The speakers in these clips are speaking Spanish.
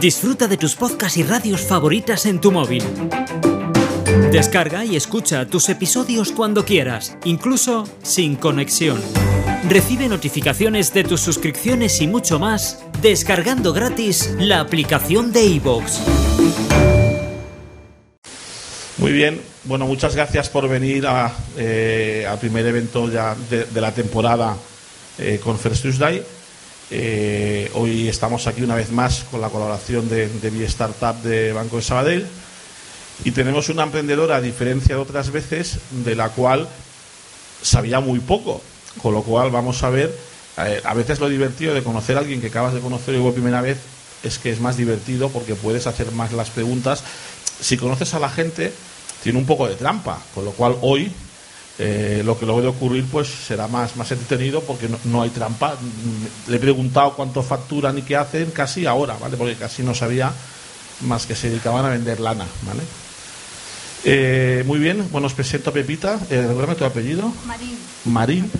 Disfruta de tus podcasts y radios favoritas en tu móvil. Descarga y escucha tus episodios cuando quieras, incluso sin conexión. Recibe notificaciones de tus suscripciones y mucho más descargando gratis la aplicación de iVoox. Muy bien, bueno, muchas gracias por venir eh, al primer evento ya de, de la temporada eh, con First Tuesday. Eh, hoy estamos aquí una vez más con la colaboración de, de Mi Startup de Banco de Sabadell y tenemos una emprendedora, a diferencia de otras veces, de la cual sabía muy poco, con lo cual vamos a ver, eh, a veces lo divertido de conocer a alguien que acabas de conocer y por primera vez es que es más divertido porque puedes hacer más las preguntas. Si conoces a la gente, tiene un poco de trampa, con lo cual hoy eh, lo que luego de ocurrir pues será más, más entretenido porque no, no, hay trampa. Le he preguntado cuánto facturan y qué hacen casi ahora, ¿vale? Porque casi no sabía más que se dedicaban a vender lana, ¿vale? Eh, muy bien, bueno, os presento a Pepita, eh, tu apellido. Marín. Marín,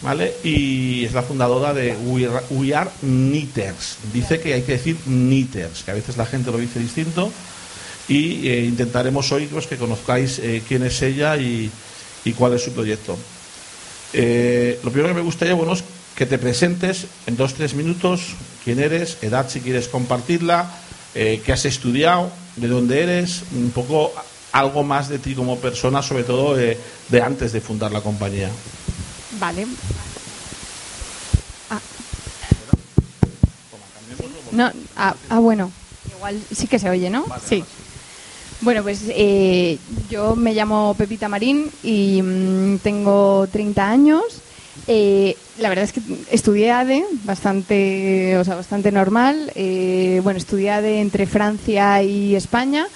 ¿vale? Y es la fundadora de We Are, We Are Knitters. Dice que hay que decir knitters, que a veces la gente lo dice distinto. Y eh, intentaremos hoy pues, que conozcáis quién es ella y, y cuál es su proyecto. Eh, lo primero que me gustaría, bueno, es que te presentes en dos, tres minutos, quién eres, edad si quieres compartirla, eh, qué has estudiado, de dónde eres, un poco algo más de ti como persona, sobre todo de, de antes de fundar la compañía. Vale. Ah. No, ah, ah, bueno, igual sí que se oye, ¿no? sí. Bueno, pues eh, yo me llamo Pepita Marín y mm, tengo 30 años. Eh, la verdad es que estudié ADE, bastante, o sea, bastante normal. Eh, bueno, estudié ADE entre Francia y España.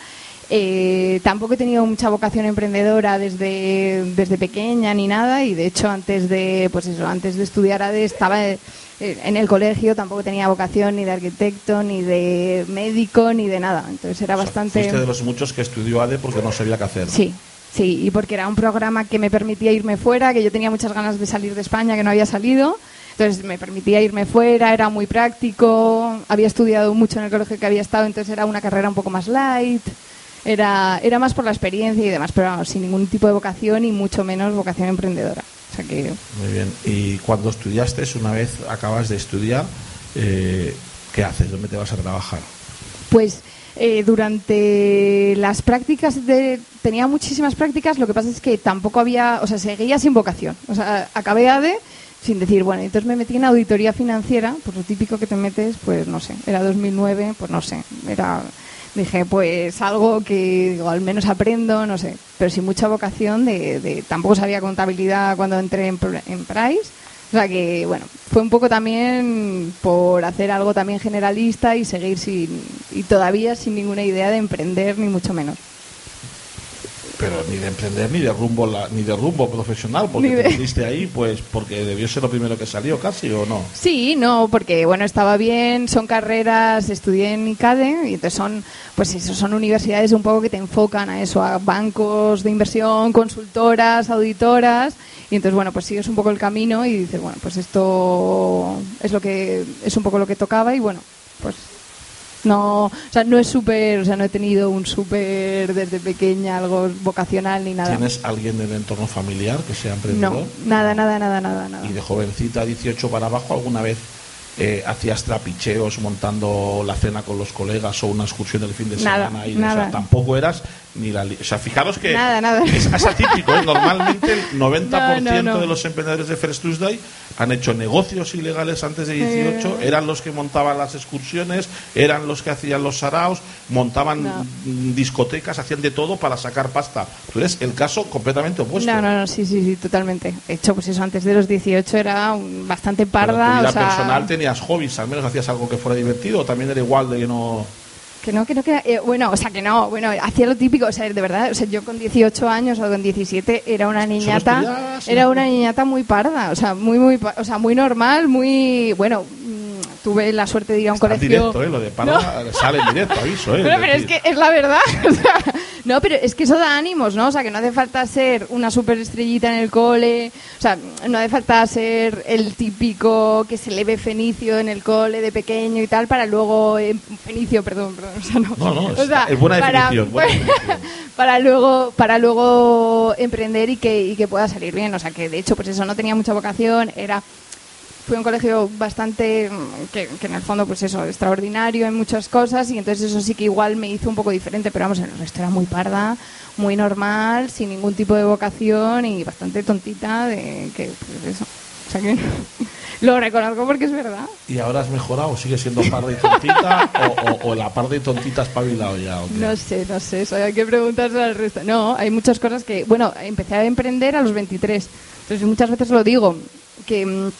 Eh, tampoco he tenido mucha vocación emprendedora desde, desde pequeña ni nada y de hecho antes de pues eso antes de estudiar ADE estaba eh, en el colegio tampoco tenía vocación ni de arquitecto ni de médico ni de nada entonces era O sea, bastante Fuiste de los muchos que estudió ADE porque no sabía qué hacer. Sí, sí, y porque era un programa que me permitía irme fuera, que yo tenía muchas ganas de salir de España, que no había salido. Entonces me permitía irme fuera, era muy práctico, había estudiado mucho en el colegio que había estado, entonces era una carrera un poco más light. Era, era más por la experiencia y demás, pero vamos, sin ningún tipo de vocación y mucho menos vocación emprendedora. O sea que Muy bien. Y cuando estudiaste, una vez acabas de estudiar, eh, ¿qué haces? ¿Dónde te vas a trabajar? Pues eh, durante las prácticas de, tenía muchísimas prácticas, lo que pasa es que tampoco había, o sea, seguía sin vocación. O sea, acabé ADE sin decir, bueno, entonces me metí en auditoría financiera, pues lo típico que te metes, pues no sé, era 2009, pues no sé, era dije, pues algo que digo, al menos aprendo, no sé, pero sin mucha vocación de, de tampoco sabía contabilidad cuando entré en, en Price. O sea que, bueno, fue un poco también por hacer algo también generalista y seguir sin, y todavía sin ninguna idea de emprender, ni mucho menos. Pero ni de emprender ni de rumbo la- ni de rumbo profesional, porque de- te metiste ahí, pues porque debió ser lo primero que salió casi o no. Sí, no, porque bueno, estaba bien, son carreras, estudié en ICADE y entonces son, pues eso, son universidades un poco que te enfocan a eso, a bancos de inversión, consultoras, auditoras, y entonces bueno, pues sigues un poco el camino y dices, bueno, pues esto es lo que, es un poco lo que tocaba y bueno, pues no, o sea, no es súper, o sea, no he tenido un súper desde pequeña algo vocacional ni nada. ¿Tienes alguien del entorno familiar que sea emprendedor? No, nada, nada, nada, nada, nada. Y de jovencita, 18 para abajo, ¿alguna vez eh, hacías trapicheos montando la cena con los colegas o una excursión el fin de Nada, semana? y, nada. O sea, tampoco eras ni la... O sea, fijaros que Nada, nada. es, es atípico. ¿eh? Normalmente el 90% No, no, no. de los emprendedores de First Tuesday han hecho negocios ilegales antes de 18, Eh. eran los que montaban las excursiones, eran los que hacían los saraos, montaban discotecas, hacían de todo para sacar pasta. Tú eres el caso completamente opuesto. No, no, no, sí, sí, sí, totalmente. De hecho, pues eso, antes de los 18 era un- bastante Pero tu parda. vida o sea, personal tenía tenías hobbies, al menos hacías algo que fuera divertido, o también era igual de que no... Que no, que no, que eh, bueno, o sea, que no, bueno, hacía lo típico, o sea, de verdad, o sea, yo con 18 años o con 17 era una niñata, era una niñata muy parda, o sea, muy, muy, o sea, muy normal, muy, bueno, mm, tuve la suerte de ir a un Está colegio. directo, ¿eh? Lo de parda sale en directo, aviso, ¿eh? Pero es que es la verdad. o sea, no, pero es que eso da ánimos, ¿no? O sea, que no hace falta ser una superestrellita en el cole. O sea, no hace falta ser el típico que se le ve fenicio en el cole de pequeño y tal para luego... eh, fenicio, perdón, perdón. O sea, no. No, no, O es- sea, es buena para- definición, buena definición. para luego para luego emprender y que, y que pueda salir bien. O sea, que de hecho, pues eso, no tenía mucha vocación, era fue un colegio bastante que, que en el fondo pues eso extraordinario en muchas cosas y entonces eso sí que igual me hizo un poco diferente pero vamos en el resto era muy parda muy normal sin ningún tipo de vocación y bastante tontita de que pues eso o sea que lo reconozco porque es verdad ¿Y ahora has mejorado? ¿Sigue siendo parda y tontita? o, o- o la parda y tontita espabilado ya? ¿o? No sé, no sé, eso hay que preguntarse al resto. No, hay muchas cosas que, bueno, empecé a emprender a los 23. Entonces muchas veces lo digo, que mm,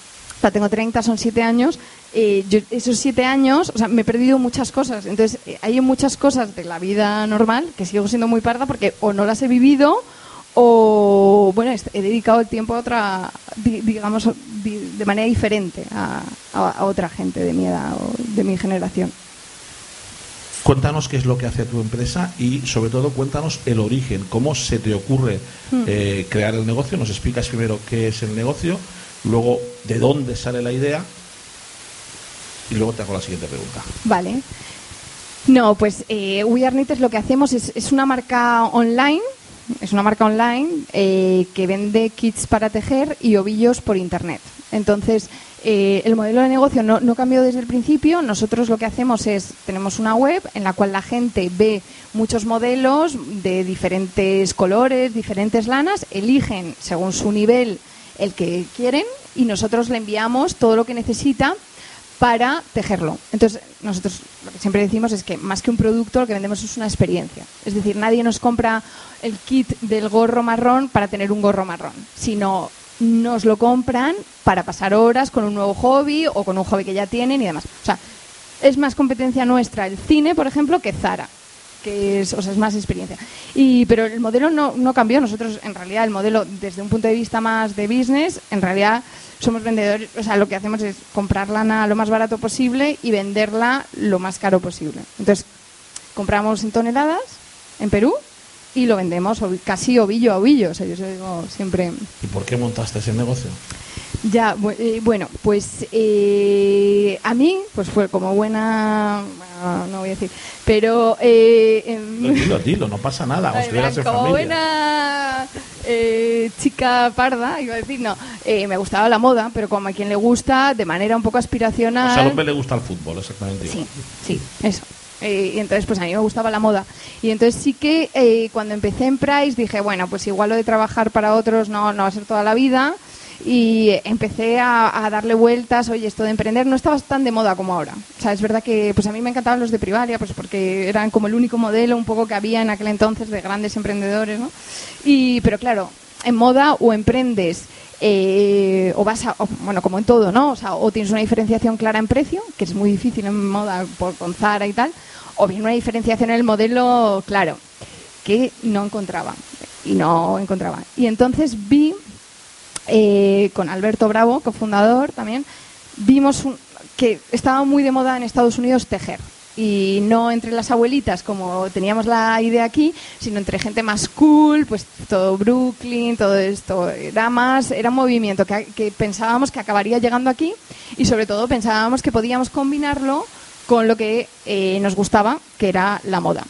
sea, tengo 30, son 7 años. eh, yo esos 7 años, o sea, me he perdido muchas cosas. Entonces eh, hay muchas cosas de la vida normal que sigo siendo muy parda porque o no las he vivido o, bueno, he dedicado el tiempo a otra, di- digamos, di- de manera diferente a, a- a otra gente de mi edad o de mi generación. Cuéntanos qué es lo que hace tu empresa y sobre todo cuéntanos el origen, cómo se te ocurre Hmm. eh, crear el negocio. Nos explicas primero qué es el negocio, luego de dónde sale la idea y luego te hago la siguiente pregunta. Vale. No, pues eh, We Are Knitters lo que hacemos es, es una marca online, es una marca online eh, que vende kits para tejer y ovillos por internet. Entonces, eh, el modelo de negocio no, no cambió desde el principio. Nosotros lo que hacemos es, tenemos una web en la cual la gente ve muchos modelos de diferentes colores, diferentes lanas, eligen según su nivel el que quieren y nosotros le enviamos todo lo que necesita para tejerlo. Entonces, nosotros lo que siempre decimos es que más que un producto, lo que vendemos es una experiencia. Es decir, nadie nos compra el kit del gorro marrón para tener un gorro marrón, sino nos lo compran para pasar horas con un nuevo hobby o con un hobby que ya tienen y demás. O sea, es más competencia nuestra el cine, por ejemplo, que Zara que es, o sea, es más experiencia. Y, pero el modelo no, no cambió. Nosotros, en realidad, el modelo, desde un punto de vista más de business, en realidad somos vendedores. O sea, lo que hacemos es comprar lana lo más barato posible y venderla lo más caro posible. Entonces, compramos en toneladas en Perú y lo vendemos casi ovillo a ovillo. O sea, yo digo siempre. ¿Y por qué montaste ese negocio? Ya, eh, bueno, pues eh, a mí, pues fue como buena, bueno, no voy a decir, pero eh, em, Dilo, dilo, no pasa nada. Como familia. buena eh, chica parda, iba a decir, no, eh, me gustaba la moda, pero como a quien le gusta, de manera un poco aspiracional. O sea, al hombre le gusta el fútbol, exactamente Sí, igual. sí, eso. Eh, y entonces, pues a mí me gustaba la moda. Y entonces sí que eh, cuando empecé en Price dije, bueno, pues igual lo de trabajar para otros no, no va a ser toda la vida. Y empecé a, darle vueltas, oye, esto de emprender no estaba tan de moda como ahora. O sea, es verdad que pues a mí me encantaban los de Privalia, pues porque eran como el único modelo un poco que había en aquel entonces de grandes emprendedores, ¿no? Y, pero claro, en moda o emprendes eh, o vas a, bueno, como en todo, ¿no? O sea, o tienes una diferenciación clara en precio, que es muy difícil en moda por, con Zara y tal, o bien una diferenciación en el modelo, claro, que no encontraba. Y no encontraba. Y entonces vi, eh, con Alberto Bravo, cofundador también, vimos un- que estaba muy de moda en Estados Unidos tejer. Y no entre las abuelitas como teníamos la idea aquí, sino entre gente más cool, pues todo Brooklyn, todo esto. Era más, era un movimiento que, pensábamos que acabaría llegando aquí y sobre todo pensábamos que podíamos combinarlo con lo que eh, nos gustaba, que era la moda.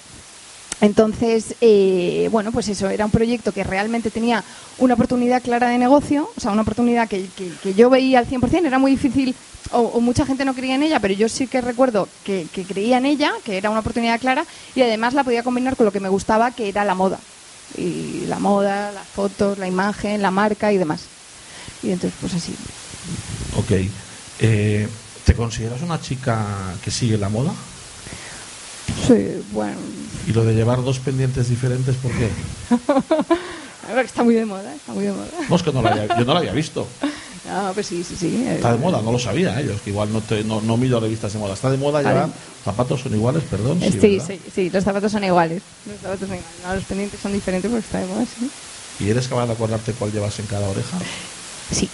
Entonces, eh, bueno, pues eso, era un proyecto que realmente tenía una oportunidad clara de negocio, o sea, una oportunidad que, que- que yo veía al 100%, era muy difícil, o, o mucha gente no creía en ella, pero yo sí que recuerdo que, que creía en ella, que era una oportunidad clara, y además la podía combinar con lo que me gustaba, que era la moda. Y la moda, las fotos, la imagen, la marca y demás. Y entonces, pues así. Ok. Eh, ¿Te consideras una chica que sigue la moda? Sí, bueno, ¿Y lo de llevar dos pendientes diferentes, por qué? ver, está muy de moda, está muy de moda. No, es que no la había- yo no la había visto. Ah, pues sí, sí, sí. Está de moda, no lo sabía, ¿eh? Yo es que igual no, te, no, no miro revistas de moda. Está de moda llevar zapatos son iguales, perdón. Sí, Sí, sí, sí, los zapatos son iguales. Los zapatos son iguales. No, los pendientes son diferentes porque está de moda, sí. ¿Y eres capaz de acordarte cuál llevas en cada oreja? Sí.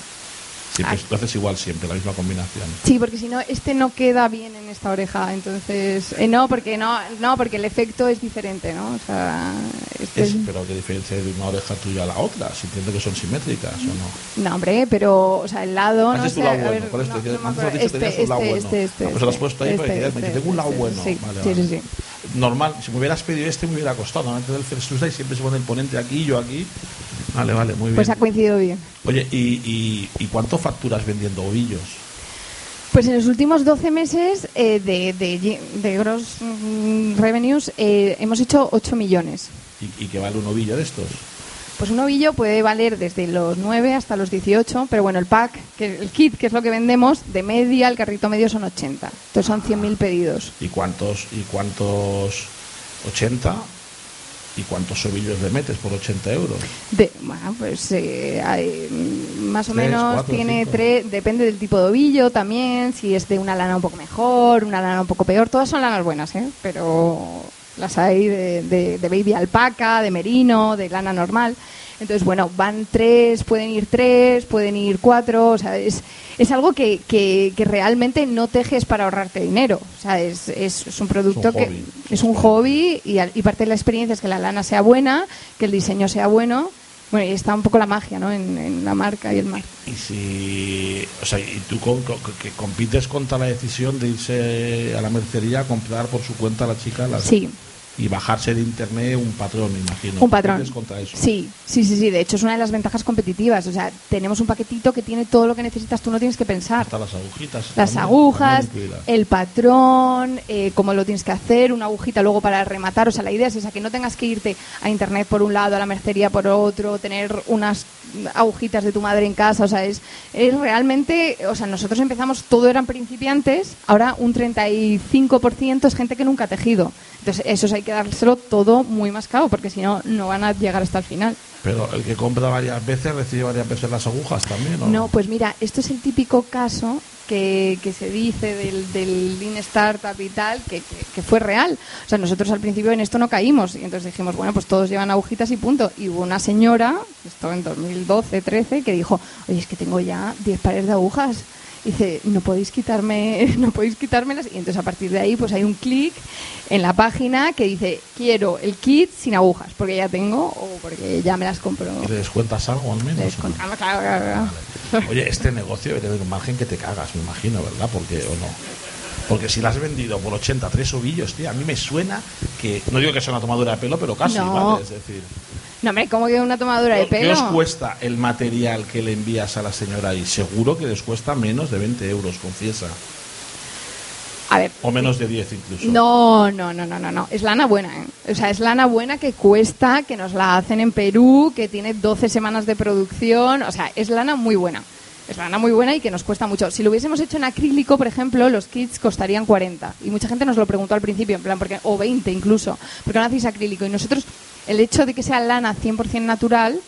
Pues lo haces igual siempre, la misma combinación. Sí, porque si no, este no queda bien en esta oreja, entonces... eh, no, porque no, no, porque el efecto es diferente, ¿no? O sea, este Es, es- pero qué diferencia de una oreja tuya a la otra, si entiendo que son simétricas o no. No, hombre, pero, o sea, el lado... no Antes tu sé, lado bueno, por esto, no- no bueno. Este, este, Ah, pues lo has este, puesto ahí para que este, digas, dice, este, tengo un lado este, bueno. Sí, Vale, sí, vale. sí, sí. Normal, si me hubieras pedido este me hubiera costado. Normalmente del First siempre se pone el ponente aquí, yo aquí. Vale, vale, muy bien. Pues ha coincidido bien. Oye, ¿y, y, y cuánto facturas vendiendo ovillos? Pues en los últimos 12 meses eh, de, de, de gross mm, revenues eh, hemos hecho 8 millones. ¿Y, y qué vale un ovillo de estos? Pues un ovillo puede valer desde los 9 hasta los 18, pero bueno, el pack, que el kit, que es lo que vendemos, de media, el carrito medio son 80. Entonces son 100.000 pedidos. ¿Y cuántos, y cuántos 80? ¿Y cuántos ovillos le metes por 80 euros? De, bueno, pues eh, hay, mm, más o Tres, menos cuatro, tiene cinco. tres, depende del tipo de ovillo también, si es de una lana un poco mejor, una lana un poco peor, todas son lanas buenas, ¿eh? pero las hay de, de, de baby alpaca, de merino, de lana normal. Entonces, bueno, van tres, pueden ir tres, pueden ir cuatro, o sea, es, es algo que, que, que realmente no tejes para ahorrarte dinero. O sea, es, es, es un producto que hobby. es un hobby y, y parte de la experiencia es que la lana sea buena, que el diseño sea bueno. Bueno, y está un poco la magia, ¿no? En, en la marca y el mar. Y si, o sea, y tú con- con- que compites contra la decisión de irse a la mercería a comprar por su cuenta a la chica Sí, y bajarse de internet un patrón, me imagino. un patrón. Contra eso. Sí, sí, sí, sí. De hecho, es una de las ventajas competitivas. O sea, tenemos un paquetito que tiene todo lo que necesitas, tú no tienes que pensar. Hasta las agujitas. Las también- agujas, también el patrón, eh, cómo lo tienes que hacer, una agujita luego para rematar. O sea, la idea es esa, que no tengas que irte a internet por un lado, a la mercería por otro, tener unas agujitas de tu madre en casa. O sea, es, es realmente, o sea, nosotros empezamos, todo eran principiantes, ahora un 35% es gente que nunca ha tejido. Entonces, eso hay que dárselo todo muy mascado, porque si no, no van a llegar hasta el final. Pero el que compra varias veces recibe varias veces las agujas también, ¿no? No, pues mira, esto es el típico caso que, que se dice del, del Lean Startup y tal, que, que- que fue real. O sea, nosotros al principio en esto no caímos y entonces dijimos, bueno, pues todos llevan agujitas y punto. Y hubo una señora, esto en 2012, 13, que dijo, oye, es que tengo ya 10 pares de agujas. Dice, no podéis quitarme, no podéis quitármelas. Y entonces a partir de ahí, pues hay un clic en la página que dice, quiero el kit sin agujas, porque ya tengo o porque ya me las compro. ¿Y le descuentas algo al menos? Contamos, claro, claro, claro. Oye, este negocio debe tener un margen que te cagas, me imagino, ¿verdad? Porque, ¿o no? Porque si la has vendido por 83 ovillos, tío, a mí me suena que, no digo que sea una tomadura de pelo, pero casi, No. ¿vale? Es decir, No, hombre, ¿cómo que una tomadura de ¿qué pelo? os cuesta el material que le envías a la señora y seguro que les cuesta menos de 20 euros, confiesa. A ver. O menos de 10 incluso. No, no, no, no, no, no. Es lana buena, ¿eh? O sea, es lana buena que cuesta, que nos la hacen en Perú, que tiene 12 semanas de producción. O sea, es lana muy buena. Es lana muy buena y que nos cuesta mucho. Si lo hubiésemos hecho en acrílico, por ejemplo, los kits costarían 40. Y mucha gente nos lo preguntó al principio, en plan, porque, o 20 incluso. ¿Por qué no hacéis acrílico? Y nosotros, el hecho de que sea lana 100% natural,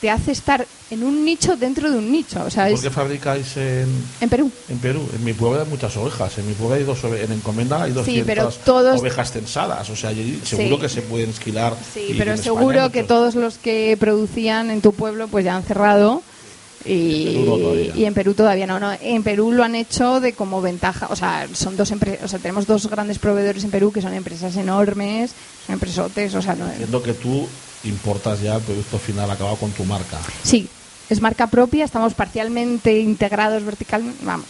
te hace estar en un nicho dentro de un nicho. O sea, ¿Por es qué fabricáis en, en Perú. en Perú? En mi pueblo hay muchas ovejas. En mi pueblo hay dos en encomenda hay 200 Sí, pero todos- ovejas tensadas. O sea, seguro Sí. que se pueden esquilar. Sí, pero seguro España que muchos. todos los que producían en tu pueblo pues ya han cerrado. Y, Perú en Perú todavía no, no. En Perú lo han hecho de como ventaja, o sea, son dos empresas, o sea, tenemos dos grandes proveedores en Perú que son empresas enormes, son empresotes, o sea, no, Entiendo que tú importas ya el producto final acabado con tu marca. Sí, es marca propia, estamos parcialmente integrados verticalmente. Vamos.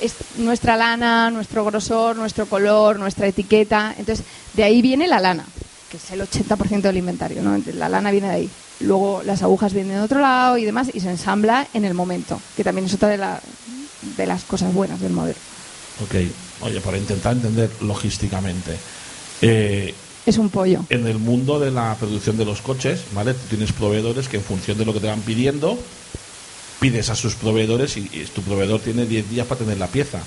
Es nuestra lana, nuestro grosor, nuestro color, nuestra etiqueta. Entonces, de ahí viene la lana, que es el 80% del inventario. ¿no? La lana viene de ahí. Luego las agujas vienen de otro lado y demás, y se ensambla en el momento, que también es otra de, la- de las cosas buenas del modelo. Ok. Oye, para intentar entender logísticamente. eh, Es un pollo. en el mundo de la producción de los coches, ¿vale? Tú tienes proveedores que en función de lo que te van pidiendo, pides a sus proveedores y, y tu proveedor tiene 10 días para tener la pieza.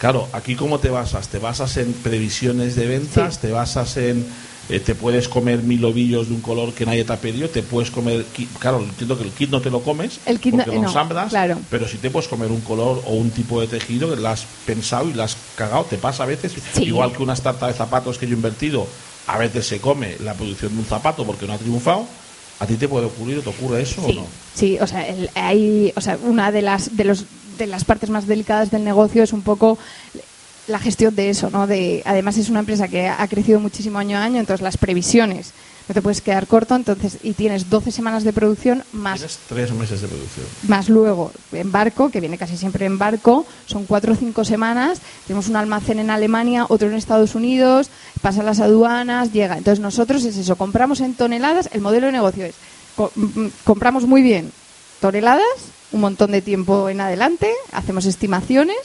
Claro, aquí cómo te basas? ¿Te basas en previsiones de ventas? Sí. ¿Te basas en eh, te puedes comer mil ovillos de un color que nadie te ha pedido, te puedes comer, claro, entiendo que el kit no te lo comes, El kit porque no- lo no, ensamblas, claro. pero si te puedes comer un color o un tipo de tejido que lo has pensado y lo has cagado, te pasa a veces, Sí. igual que una startup de zapatos que yo he invertido, a veces se come la producción de un zapato porque no ha triunfado, ¿a ti te puede ocurrir o te ocurre eso Sí, o no? sí, o sea, el- hay, o sea, una de las de los de las partes más delicadas del negocio es un poco la gestión de eso, ¿no? De, además es una empresa que ha crecido muchísimo año a año, entonces las previsiones no te puedes quedar corto, entonces y tienes 12 semanas de producción más Tienes tres meses de producción. más luego en barco, que viene casi siempre en barco, son cuatro o cinco semanas, tenemos un almacén en Alemania, otro en Estados Unidos, pasan las aduanas, llega. Entonces nosotros es eso, compramos en toneladas, el modelo de negocio es, co- mm, compramos muy bien toneladas, un montón de tiempo en adelante, hacemos estimaciones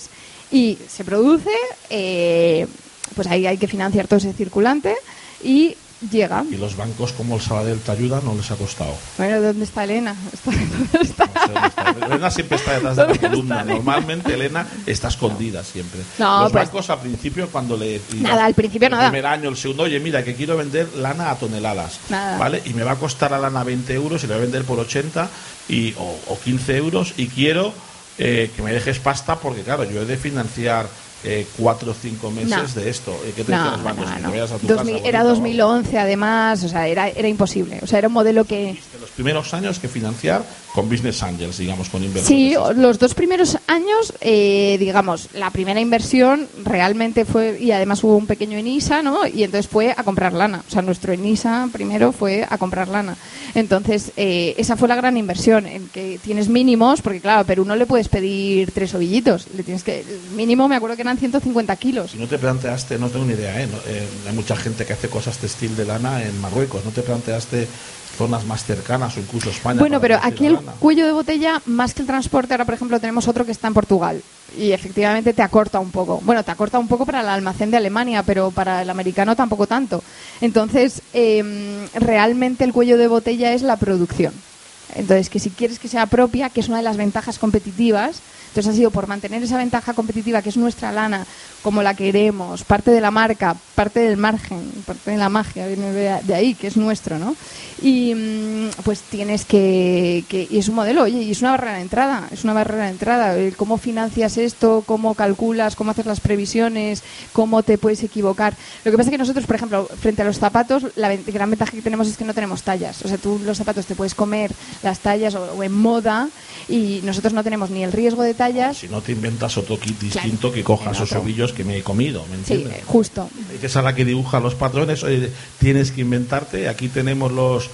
y se produce, eh, pues ahí hay que financiar todo ese circulante y llega. Y los bancos como el Sabadell te ayuda, no les ha costado. Bueno, ¿dónde está Elena? Está- ¿dónde está? No sé dónde está. Elena siempre está detrás de la ¿Dónde columna. Elena? Normalmente Elena está escondida siempre. No, Los pues- bancos al principio cuando le Nada, al principio el nada. primer año, el segundo, oye, mira, que quiero vender lana a toneladas, Nada. ¿vale? Y me va a costar la lana 20 euros y la voy a vender por 80 y, o, o 15 euros y quiero eh, que me dejes pasta porque, claro, yo he de financiar eh, cuatro o cinco meses No. de esto. Eh, ¿Qué te dicen No, los bancos? no, Que te no. vayas a tu 2000 casa era bonita, 2011 además, o sea, era, era imposible. O sea, era un modelo que... Los primeros años que financiar con Business Angels, digamos, con inversores. Sí, los dos primeros años, eh, digamos, la primera inversión realmente fue, y además hubo un pequeño ENISA, ¿no? Y entonces fue a comprar lana. O sea, nuestro ENISA primero fue a comprar lana. Entonces, eh, esa fue la gran inversión, en que tienes mínimos, porque claro, a Perú no le puedes pedir tres ovillitos. Le tienes que, el mínimo me acuerdo que eran 150 kilos. Si no te planteaste, no tengo ni idea, ¿eh? No, eh, hay mucha gente que hace cosas textil de lana en Marruecos. ¿No te planteaste zonas más cercanas o incluso España? Bueno, pero aquí el lana? cuello de botella, más que el transporte, ahora por ejemplo tenemos otro que está en Portugal y efectivamente te acorta un poco. Bueno, te acorta un poco para el almacén de Alemania, pero para el americano tampoco tanto. Entonces, em, realmente el cuello de botella es la producción. Entonces, que si quieres que sea propia, que es una de las ventajas competitivas, entonces ha sido por mantener esa ventaja competitiva que es nuestra lana, como la queremos, parte de la marca, parte del margen, parte de la magia, viene de ahí, que es nuestro, ¿no? Y mm, pues tienes que, que- y es un modelo, oye, y es una barrera de entrada, es una barrera de entrada, cómo financias esto, cómo calculas, cómo haces las previsiones, cómo te puedes equivocar. Lo que pasa es que nosotros, por ejemplo, frente a los zapatos, la gran ventaja que tenemos es que no tenemos tallas. O sea, tú los zapatos te puedes comer las tallas o, o en moda y nosotros no tenemos ni el riesgo de tallas. Si no te inventas otro kit Claro, distinto que coja esos ovillos que me he comido, ¿me Sí, entiendes? eh, justo. que es a la que dibuja los patrones, oye, tienes que inventarte. Aquí tenemos los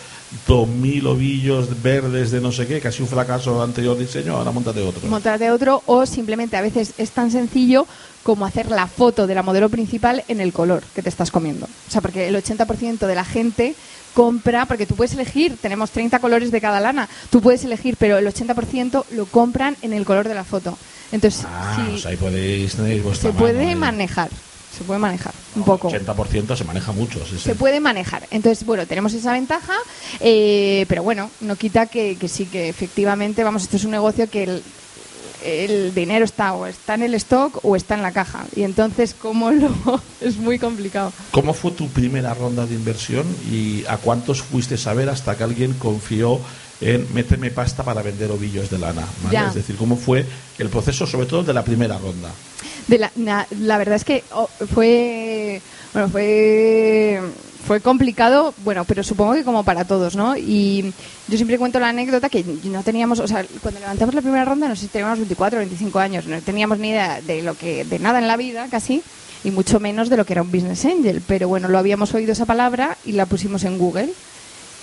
2000 ovillos verdes de no sé qué, casi un fracaso anterior diseño, ahora montate otro. Montarte otro o simplemente a veces es tan sencillo como hacer la foto de la modelo principal en el color que te estás comiendo. O sea, porque el 80% de la gente compra, porque tú puedes elegir, tenemos 30 colores de cada lana, tú puedes elegir, pero el 80% lo compran en el color de la foto. Entonces, ah, o sea, ahí podéis tener vuestra se puede ahí. manejar, se puede manejar un poco. 80% se maneja mucho. sí, sí. Se puede manejar. Entonces, bueno, tenemos esa ventaja, eh, pero bueno, no quita que, que sí, que efectivamente, vamos, esto es un negocio que el, el dinero está o está en el stock o está en la caja. Y entonces, ¿cómo lo...? es muy complicado. ¿Cómo fue tu primera ronda de inversión y a cuántos fuiste a ver hasta que alguien confió en méteme pasta para vender ovillos de lana? Es decir, ¿cómo fue el proceso, sobre todo de la primera ronda? De la, na- la verdad es que oh, fue bueno fue fue complicado bueno pero supongo que como para todos no y yo siempre cuento la anécdota que no teníamos o sea cuando levantamos la primera ronda no sé si teníamos 24 o 25 años no teníamos ni idea de lo que de nada en la vida casi y mucho menos de lo que era un business angel. Pero bueno lo habíamos oído esa palabra y la pusimos en Google.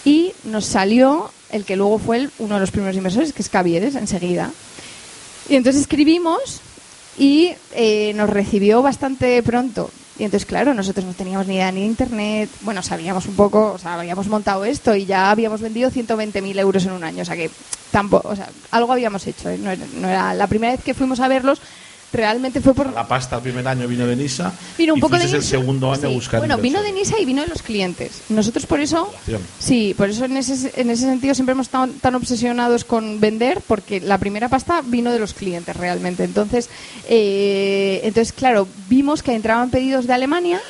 Y nos salió el que luego fue el- uno de los primeros inversores que es Caviedes enseguida. Y entonces escribimos y eh, nos recibió bastante pronto. Y entonces, claro, nosotros no teníamos ni idea ni de internet, bueno, sabíamos un poco, o sea, habíamos montado esto y ya habíamos vendido 120.000 euros en un año, o sea que tampoco, o sea, algo habíamos hecho, ¿eh? no, era, no era- la primera vez que fuimos a verlos realmente fue por La pasta el primer año vino de Nisa vino un poco de el segundo año Sí, buscar Bueno, vino de. Nisa y vino de los clientes. Nosotros por eso, sí, por eso en ese, en ese sentido siempre hemos estado tan obsesionados con vender, porque la primera pasta vino de los clientes realmente. Entonces, eh, entonces claro, vimos que entraban pedidos de Alemania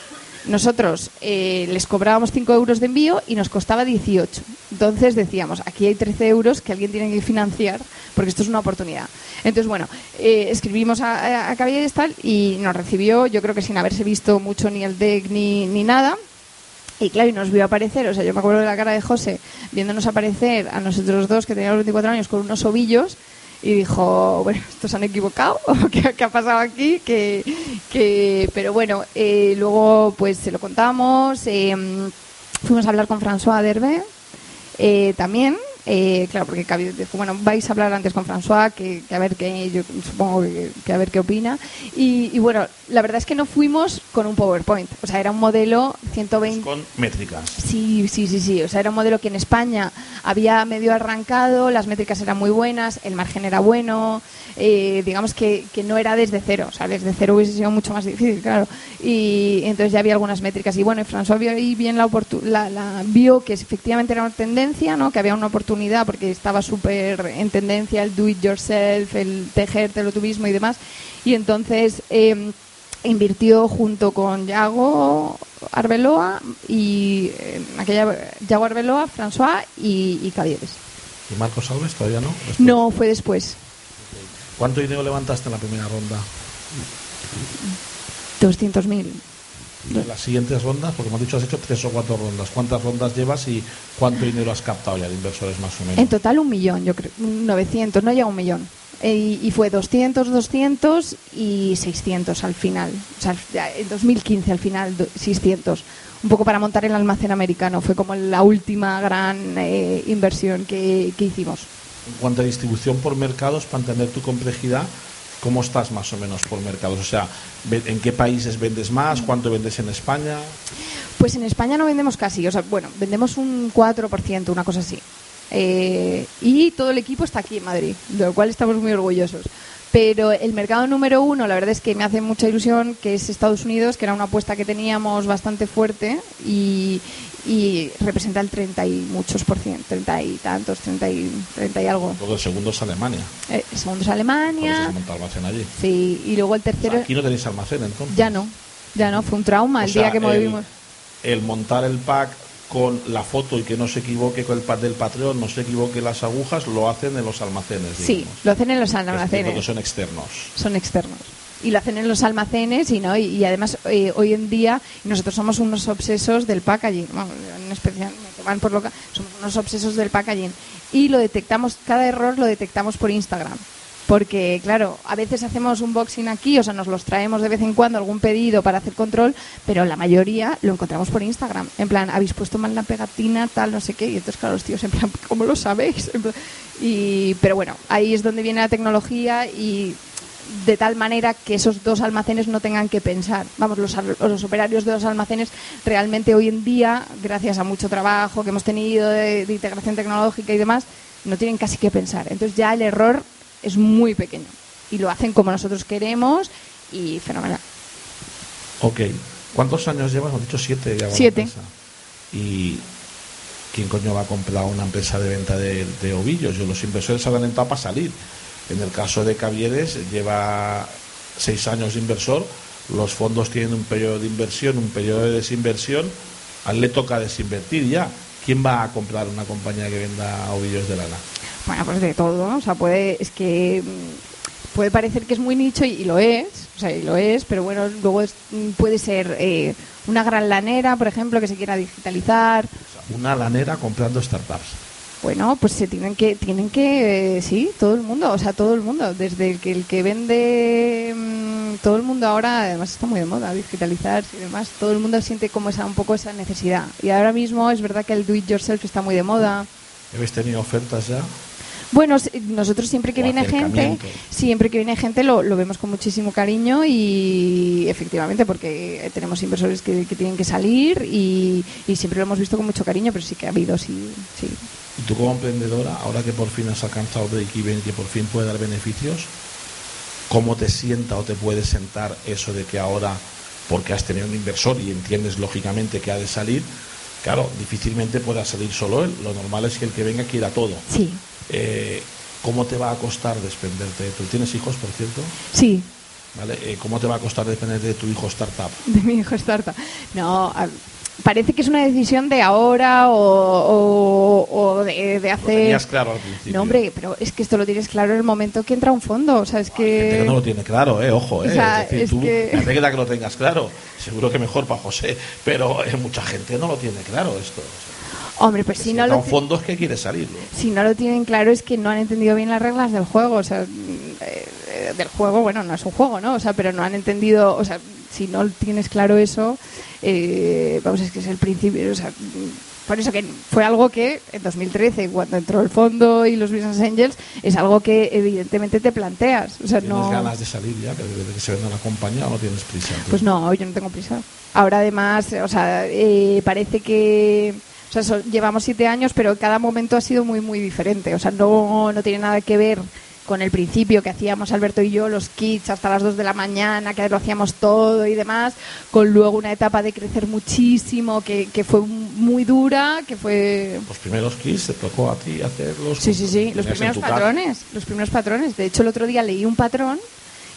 nosotros eh, les cobrábamos 5 euros de envío y nos costaba 18. Entonces decíamos, aquí hay 13 euros que alguien tiene que financiar porque esto es una oportunidad. Entonces, bueno, eh, escribimos a, a, y nos recibió, yo creo que sin haberse visto mucho ni el deck ni, ni nada. Y claro, y nos vio aparecer, o sea, yo me acuerdo de la cara de José viéndonos aparecer a nosotros dos que teníamos 24 años con unos ovillos y dijo, bueno, estos han equivocado, ¿qué, qué ha pasado aquí? Que, que, pero bueno, eh, luego pues se lo contamos, eh, fuimos a hablar con François Derbe eh, también, eh, claro, porque bueno, vais a hablar antes con François, que, que a ver qué, yo supongo que, que, a ver qué opina. Y, y, bueno, la verdad es que no fuimos con un PowerPoint, o sea, era un modelo 120. Con métricas. Sí, sí, sí, sí, o sea, era un modelo que en España había medio arrancado, las métricas eran muy buenas, el margen era bueno, eh, digamos que, que, no era desde cero, o sea, desde cero hubiese sido mucho más difícil, claro. Y entonces ya había algunas métricas. Y bueno, y François vio ahí bien la, la, la vio que efectivamente era una tendencia, ¿no? que había una oportunidad porque estaba súper en tendencia el do it yourself, el tejer, teloturismo y demás. Y entonces eh, invirtió junto con Yago Arbeloa y eh, aquella Yago Arbeloa, François y, y Cavieres. ¿Y Marcos Alves todavía no? Después. No, fue después. ¿Cuánto dinero levantaste en la primera ronda? 200.000. En las siguientes rondas, porque hemos dicho has hecho tres o cuatro rondas. ¿Cuántas rondas llevas y cuánto dinero has captado ya de inversores más o menos? En total un millón, yo creo, 900, no llega un millón. E, y fue 200, 200 y 600 al final. O sea, en 2015 al final 600. Un poco para montar el almacén americano. Fue como la última gran eh, inversión que, que hicimos. En cuanto a distribución por mercados, para entender tu complejidad, ¿Cómo estás más o menos por mercados? O sea, ¿en qué países vendes más? ¿Cuánto vendes en España? Pues en España no vendemos casi, o sea, bueno, vendemos un 4%, una cosa así. Eh, y todo el equipo está aquí en Madrid, de lo cual estamos muy orgullosos. Pero el mercado número uno, la verdad es que me hace mucha ilusión, que es Estados Unidos, que era una apuesta que teníamos bastante fuerte y, y representa el 30 y muchos por ciento, 30 y tantos, 30 y, 30 y algo. Luego el segundo es Alemania. Eh, el segundo es Alemania. Se monta almacén allí. Sí, y luego el tercero. O sea, aquí no tenéis almacén entonces. Ya no, ya no, fue un trauma o el sea, día que movimos. El montar el pack con la foto y que no se equivoque con el pack del Patreon, no se equivoque las agujas, lo hacen en los almacenes. Sí, digamos. lo hacen en los almacenes. Que son externos. Son externos y lo hacen en los almacenes y no y, además eh, hoy en día nosotros somos unos obsesos del packaging. En especial me toman por loca. Somos unos obsesos del packaging. Y lo detectamos cada error lo detectamos por Instagram. Porque claro a veces hacemos un boxing aquí o sea nos los traemos de vez en cuando algún pedido para hacer control pero la mayoría lo encontramos por Instagram. En plan habéis puesto mal la pegatina tal no sé qué y entonces claro los tíos en plan cómo lo sabéis y pero bueno ahí es donde viene la tecnología y de tal manera que esos dos almacenes no tengan que pensar. Vamos, los, los, operarios de los almacenes realmente hoy en día, gracias a mucho trabajo que hemos tenido de, de, integración tecnológica y demás, no tienen casi que pensar. Entonces ya el error es muy pequeño y lo hacen como nosotros queremos y fenomenal. Ok. ¿Cuántos años llevas? Hemos dicho siete. Ya siete. Y ¿quién coño va a comprar una empresa de venta de, de ovillos? Yo, los inversores habrán entrado para salir. En el caso de Cavieres, lleva seis años de inversor, los fondos tienen un periodo de inversión, un periodo de desinversión, a él le toca desinvertir ya. ¿Quién va a comprar una compañía que venda ovillos de lana? Bueno, pues de todo, ¿no? o sea, puede, es que puede parecer que es muy nicho y, y lo es, o sea, y lo es, pero bueno, luego es, puede ser eh, una gran lanera, por ejemplo, que se quiera digitalizar. O sea, una lanera comprando startups bueno, pues se tienen que, tienen que, eh, sí, todo el mundo, o sea, todo el mundo, desde el que el que vende, mmm, todo el mundo ahora, además está muy de moda, digitalizar y demás, todo el mundo siente como esa, un poco esa necesidad. Y ahora mismo es verdad que el do it yourself está muy de moda. ¿Habéis tenido ofertas ya? Bueno, nosotros siempre que viene gente, siempre que viene gente lo, lo, vemos con muchísimo cariño y efectivamente porque tenemos inversores que, que tienen que salir y, y, siempre lo hemos visto con mucho cariño, pero sí que ha habido, sí, sí. ¿Y tú como emprendedora, ahora que por fin has alcanzado break-even y que por fin puede dar beneficios, cómo te sienta o te puede sentar eso de que ahora, porque has tenido un inversor y entiendes lógicamente que ha de salir, claro, difícilmente pueda salir solo él. Lo normal es que el que venga quiera todo. Sí. Eh, ¿Cómo te va a costar desprenderte de tú? ¿Tienes hijos, por cierto? Sí. ¿vale? Eh, ¿Cómo te va a costar depender de tu hijo startup? De mi hijo startup. No, a- parece que es una decisión de ahora o, o- o de, de Lo hacer... tenías claro al principio. No, hombre, pero es que esto lo tienes claro en el momento que entra un fondo. O sea, es Gente que no lo tiene claro, eh, ojo, eh. O sea, es decir, es tú, que- me alegra que lo tengas claro. Seguro que mejor para José, pero eh, mucha gente no lo tiene claro esto. O sea, Hombre, pues si si no, lo, un fondo es que quiere salir. ¿no? si no lo tienen claro es que no han entendido bien las reglas del juego. O sea, eh, eh, del juego, bueno, no es un juego, ¿no? O sea, pero no han entendido... O sea, si no tienes claro eso, eh, vamos, es que es el principio... O sea, por eso que fue algo que en 2013, cuando entró el fondo y los Business Angels, es algo que evidentemente te planteas. O sea, ¿Tienes no... ganas de salir ya, que desde que se venda la compañía o no tienes prisa? tú? Pues no, yo no tengo prisa. Ahora además, o sea, eh, parece que... O sea, so- llevamos siete años, pero cada momento ha sido muy, muy diferente. O sea, no, no tiene nada que ver con el principio que hacíamos Alberto y yo, los kits hasta las 2 de la mañana, que lo hacíamos todo y demás, con luego una etapa de crecer muchísimo, que, que fue muy dura, que fue... Los primeros kits te tocó a ti hacerlos. Sí, sí, sí, los primeros casa. patrones, los primeros patrones. De hecho, el otro día leí un patrón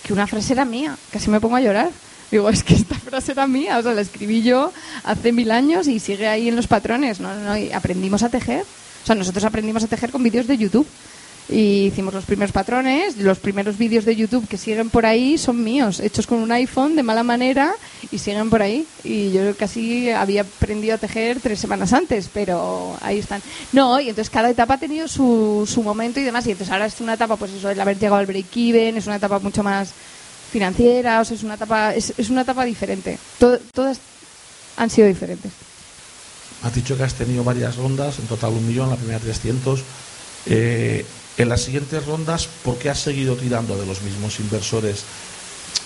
que una frase era mía, casi me pongo a llorar. Digo, es que esta frase era mía, o sea, la escribí yo hace mil años y sigue ahí en los patrones, ¿no? no y aprendimos a tejer. O sea, nosotros aprendimos a tejer con vídeos de YouTube. Y hicimos los primeros patrones, los primeros vídeos de YouTube que siguen por ahí son míos, hechos con un iPhone de mala manera y siguen por ahí. Y yo casi había aprendido a tejer tres semanas antes, pero ahí están. No, y entonces cada etapa ha tenido su, su momento y demás. Y entonces ahora es una etapa, pues eso, el haber llegado al break-even, es una etapa mucho más financiera, o sea, es una etapa, es, es una etapa diferente. To- todas han sido diferentes. Has dicho que has tenido varias rondas, en total un millón, la primera 300. Eh, en las siguientes rondas, ¿por qué has seguido tirando de los mismos inversores?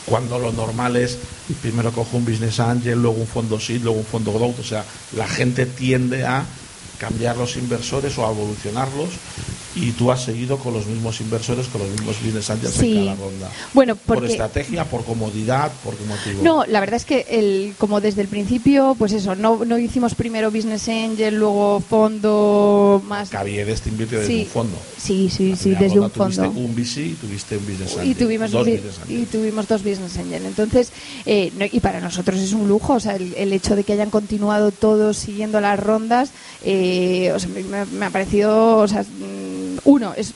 Cuando lo normal es, primero cojo un business angel, luego un fondo seed, luego un fondo growth. O sea, la gente tiende a cambiar los inversores o a evolucionarlos y tú has seguido con los mismos inversores, con los mismos business angels Sí. en cada ronda. Bueno, Por estrategia, por comodidad, por qué motivo. No, la verdad es que el, como desde el principio, pues eso, no, no hicimos primero Business Angel, luego fondo más... Caviedes te invierte desde Sí. un fondo. Sí, sí, sí, desde un ronda tuviste fondo. un VC y tuviste un business angel. y tuvimos dos business angel. y tuvimos dos business angel entonces eh, no- y para nosotros es un lujo o sea el, el hecho de que hayan continuado todos siguiendo las rondas eh, o sea, me, me- me ha parecido o sea mm, uno es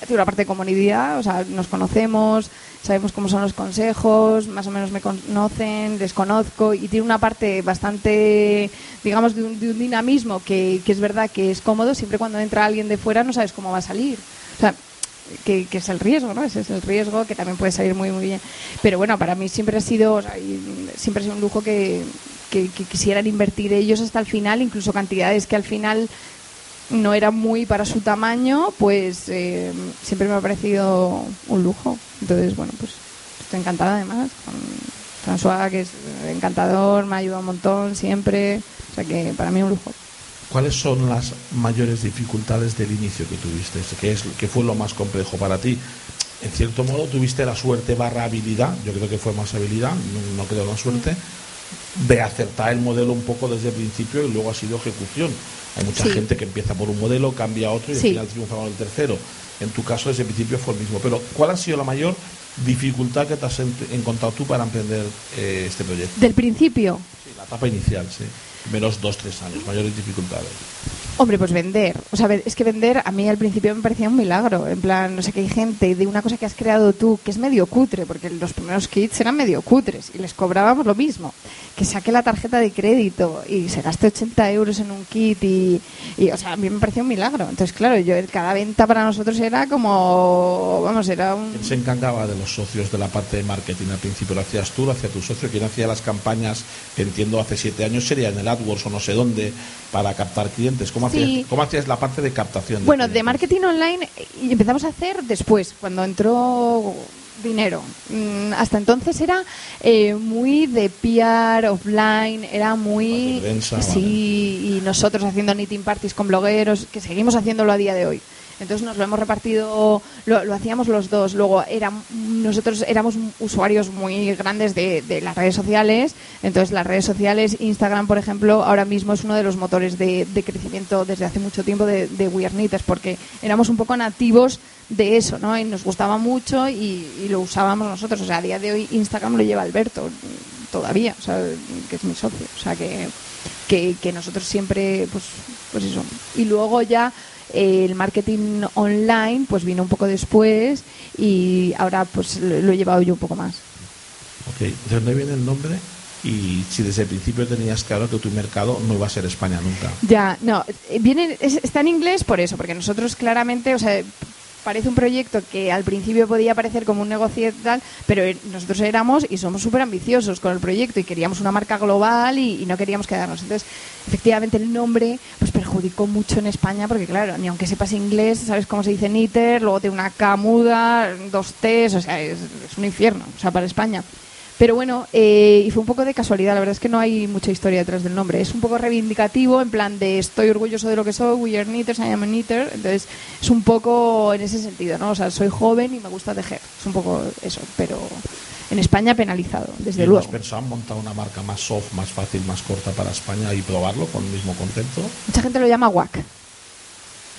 tiene una parte de comunidad o sea nos conocemos sabemos cómo son los consejos más o menos me conocen les conozco y tiene una parte bastante digamos de un, de un dinamismo que, que es verdad que es cómodo siempre cuando entra alguien de fuera no sabes cómo va a salir o sea que, es el riesgo, ¿no? Ese es el riesgo que también puede salir muy, muy bien. Pero bueno, para mí siempre ha sido, o sea, siempre ha sido un lujo que, que, que quisieran invertir ellos hasta el final, incluso cantidades que al final no eran muy para su tamaño, pues eh, siempre me ha parecido un lujo. Entonces, bueno, pues estoy encantada además con François, que es encantador, me ha ayudado un montón siempre. O sea que para mí un lujo. ¿Cuáles son las mayores dificultades del inicio que tuviste? ¿Qué, es, qué fue lo más complejo para ti? En cierto modo tuviste la suerte barra habilidad, yo creo que fue más habilidad, no, no creo la suerte, de acertar el modelo un poco desde el principio y luego ha sido ejecución. Hay mucha Sí. gente que empieza por un modelo, cambia a otro y al final triunfa con el tercero. En tu caso desde el principio fue el mismo. Pero ¿cuál ha sido la mayor dificultad que te has encontrado tú para emprender eh, este proyecto? Del principio, Sí, la etapa inicial, sí. Primeros dos, tres años, mayores dificultades. Hombre, pues vender. O sea, es que vender a mí al principio me parecía un milagro. En plan, o sea, que hay gente de una cosa que has creado tú que es medio cutre, porque los primeros kits eran medio cutres y les cobrábamos lo mismo. Que saque la tarjeta de crédito y se gaste 80 euros en un kit y, y, o sea, a mí me parecía un milagro. Entonces, claro, yo cada venta para nosotros era como, vamos, era un... ¿Quién se encargaba de los socios de la parte de marketing al principio? ¿Lo hacías tú, lo hacía tu socio? ¿Quién hacía las campañas, que entiendo hace siete años sería en el AdWords o no sé dónde, para captar clientes? ¿Cómo, Sí. hacías, ¿cómo hacías la parte de captación? Bueno, de marketing online y empezamos a hacer después, cuando entró dinero. Mm, Hasta entonces era eh, muy de PR offline, era muy... Sí, y nosotros haciendo knitting parties con blogueros, que seguimos haciéndolo a día de hoy. Entonces nos lo hemos repartido, lo, lo hacíamos los dos. Luego eran, nosotros éramos usuarios muy grandes de, las redes sociales. Entonces las redes sociales, Instagram, por ejemplo, ahora mismo es uno de los motores de, crecimiento desde hace mucho tiempo de, de porque éramos un poco nativos de eso, ¿no? Y nos gustaba mucho y, lo usábamos nosotros. O sea, a día de hoy Instagram lo lleva Alberto todavía, o sea, que es mi socio. O sea, que, que, que nosotros siempre, pues, pues eso. Y luego ya el marketing online, pues vino un poco después y ahora pues lo, he llevado yo un poco más. Ok, ¿de dónde viene el nombre? Y si desde el principio tenías claro que tu mercado no iba a ser España nunca. Ya, no, eh, viene, es- está en inglés por eso, porque nosotros claramente, o sea, parece un proyecto que al principio podía parecer como un negocio y tal, pero eh, nosotros éramos y somos súper ambiciosos con el proyecto y queríamos una marca global y, no queríamos quedarnos. Entonces, efectivamente el nombre pues perjudicó mucho en España porque claro, ni aunque sepas inglés, sabes cómo se dice knitter, luego tiene una K muda, dos T's, o sea, es, es un infierno, o sea, para España. Pero bueno, eh, y fue un poco de casualidad, la verdad es que no hay mucha historia detrás del nombre. Es un poco reivindicativo, en plan de estoy orgulloso de lo que soy, we are knitters, I am a knitter. Entonces, es un poco en ese sentido, ¿no? O sea, soy joven y me gusta tejer. Es un poco eso, pero en España penalizado, desde ¿Y no luego. has pensado en montar una marca más soft, más fácil, más corta para España y probarlo con el mismo concepto? Mucha gente lo llama WAC.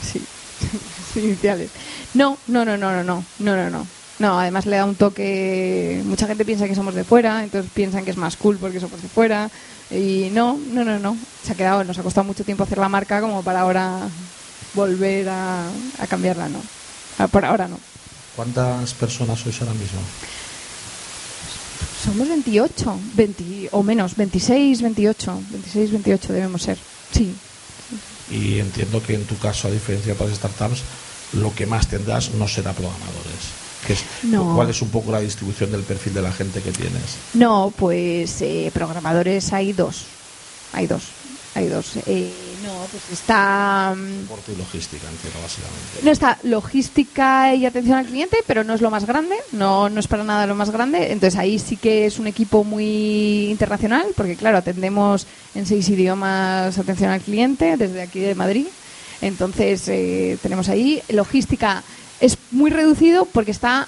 Sí, sí, iniciales. No, no, no, no, no, no, no, no, no. No, además le da un toque. Mucha gente piensa que somos de fuera, entonces piensan que es más cool porque somos de fuera. Y no, no, no, no. Se ha quedado, nos ha costado mucho tiempo hacer la marca como para ahora volver a, a cambiarla, no. Ah, Por ahora no. ¿Cuántas personas sois ahora mismo? Somos 28, 20, o menos, 26, 28. 26, 28 debemos ser. Sí, Y entiendo que en tu caso, a diferencia de otras startups, lo que más tendrás no será programadores. Que es, No. ¿Cuál es un poco la distribución del perfil de la gente que tienes? No, pues eh, programadores hay dos. Hay dos. Hay dos. Eh, no, pues está. mm, Por tu logística, entiendo, básicamente. No está logística y atención al cliente, pero no es lo más grande, no, no es para nada lo más grande. Entonces ahí sí que es un equipo muy internacional, porque claro, atendemos en seis idiomas atención al cliente desde aquí de Madrid. Entonces eh, tenemos ahí logística es muy reducido porque está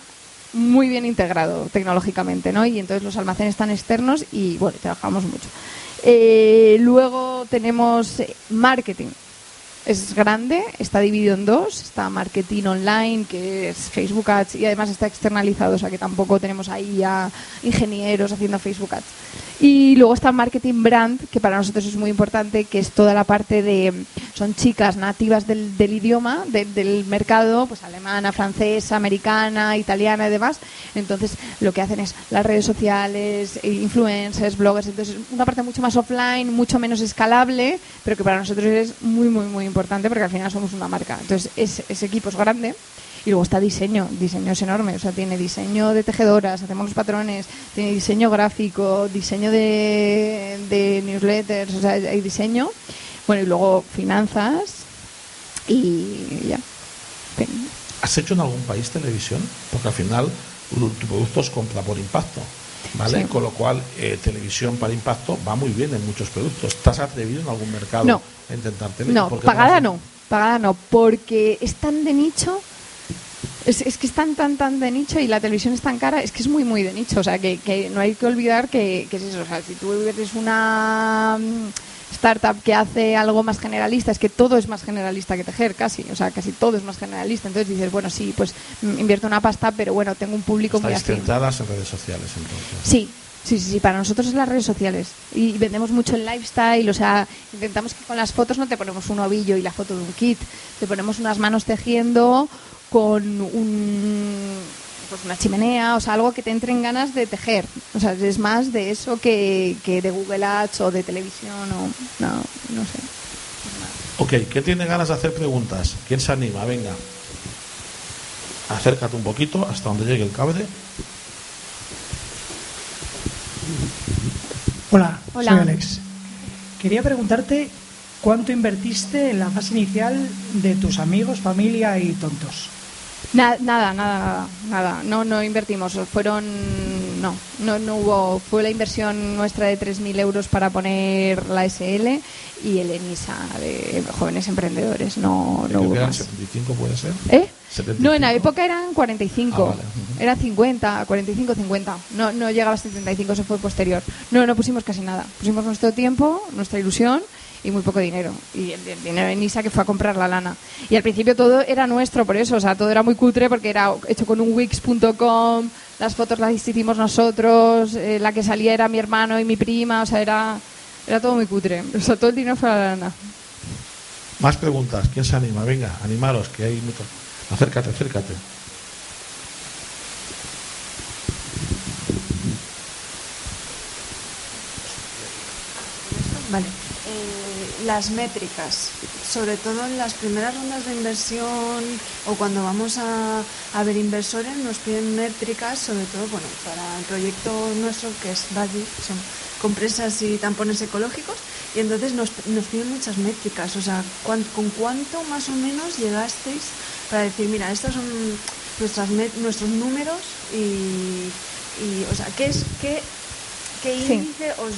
muy bien integrado tecnológicamente, ¿no? Y entonces los almacenes están externos y bueno, trabajamos mucho. Eh, luego tenemos eh, marketing. Es grande, está dividido en dos. Está marketing online, que es Facebook Ads, y además está externalizado, o sea que tampoco tenemos ahí a ingenieros haciendo Facebook Ads. Y luego está marketing brand, que para nosotros es muy importante, que es toda la parte de. Son chicas nativas del, del idioma, de- del mercado, pues alemana, francesa, americana, italiana y demás. Entonces lo que hacen es las redes sociales, eh, influencers, bloggers. Entonces una parte mucho más offline, mucho menos escalable, pero que para nosotros es muy, muy, muy importante porque al final somos una marca. Entonces es- ese equipo es grande. Y luego está diseño, diseño es enorme, o sea, tiene diseño de tejedoras, hacemos los patrones, tiene diseño gráfico, diseño de, de newsletters, o sea, hay diseño. Bueno, y luego finanzas y ya. ¿Has hecho en algún país televisión? Porque al final tu producto se compra por impacto. ¿Vale? Sí. Con lo cual, eh, televisión para impacto va muy bien en muchos productos. ¿Estás atrevido en algún mercado No. a intentar tele? No, ¿Por qué pagada no, pagada no, porque es tan de nicho, es, es que es tan, tan, tan de nicho y la televisión es tan cara, es que es muy, muy de nicho, o sea, que, que no hay que olvidar que, que es eso, o sea, si tú eres una startup que hace algo más generalista, es que todo es más generalista que tejer, casi, o sea, casi todo es más generalista, entonces dices, bueno, sí, pues mm, invierto una pasta, pero bueno, tengo un público muy afín. en redes sociales, entonces. Sí, sí, sí, sí, para nosotros es las redes sociales. Y vendemos mucho el lifestyle, o sea, intentamos que con las fotos no te ponemos un ovillo y la foto de un kit, te ponemos unas manos tejiendo con un pues una chimenea, o sea, algo que te entre en ganas de tejer. O sea, es más de eso que, que de Google Ads o de televisión o no, no sé. Ok, ¿quién tiene ganas de hacer preguntas? ¿Quién se anima? Venga. Acércate un poquito hasta donde llegue el cable. Hola, Hola. soy Alex. Quería preguntarte cuánto invertiste en la fase inicial de tus amigos, familia y tontos. Na- nada, nada, nada, nada. No, no invertimos. Fueron no, no, no hubo. Fue la inversión nuestra de 3.000 euros para poner la SL y el ENISA de jóvenes emprendedores. No, no hubo más. 75 puede ser. ¿Eh? 75. No, en la época eran 45. Ah, vale. Era 50, 45, 50. No, no llegaba a 75, eso fue posterior. No, no pusimos casi nada. Pusimos nuestro tiempo, nuestra ilusión y muy poco dinero. Y el, el dinero de Nisa que fue a comprar la lana. Y al principio todo era nuestro, por eso. O sea, todo era muy cutre porque era hecho con un wix.com, las fotos las hicimos nosotros, eh, la que salía era mi hermano y mi prima, o sea, era, era todo muy cutre. O sea, todo el dinero fue a la lana. Más preguntas. ¿Quién se anima? Venga, animaros, que hay mucho. Acércate, acércate. Vale. Las métricas, sobre todo en las primeras rondas de inversión o cuando vamos a, a ver inversores, nos piden métricas, sobre todo bueno, para el proyecto nuestro que es que son compresas y tampones ecológicos, y entonces nos, nos piden muchas métricas. O sea, ¿cuán- ¿con cuánto más o menos llegasteis para decir, mira, estos son nuestras nuestros números y, y, o sea, ¿qué es qué ¿Qué Sí. índice os,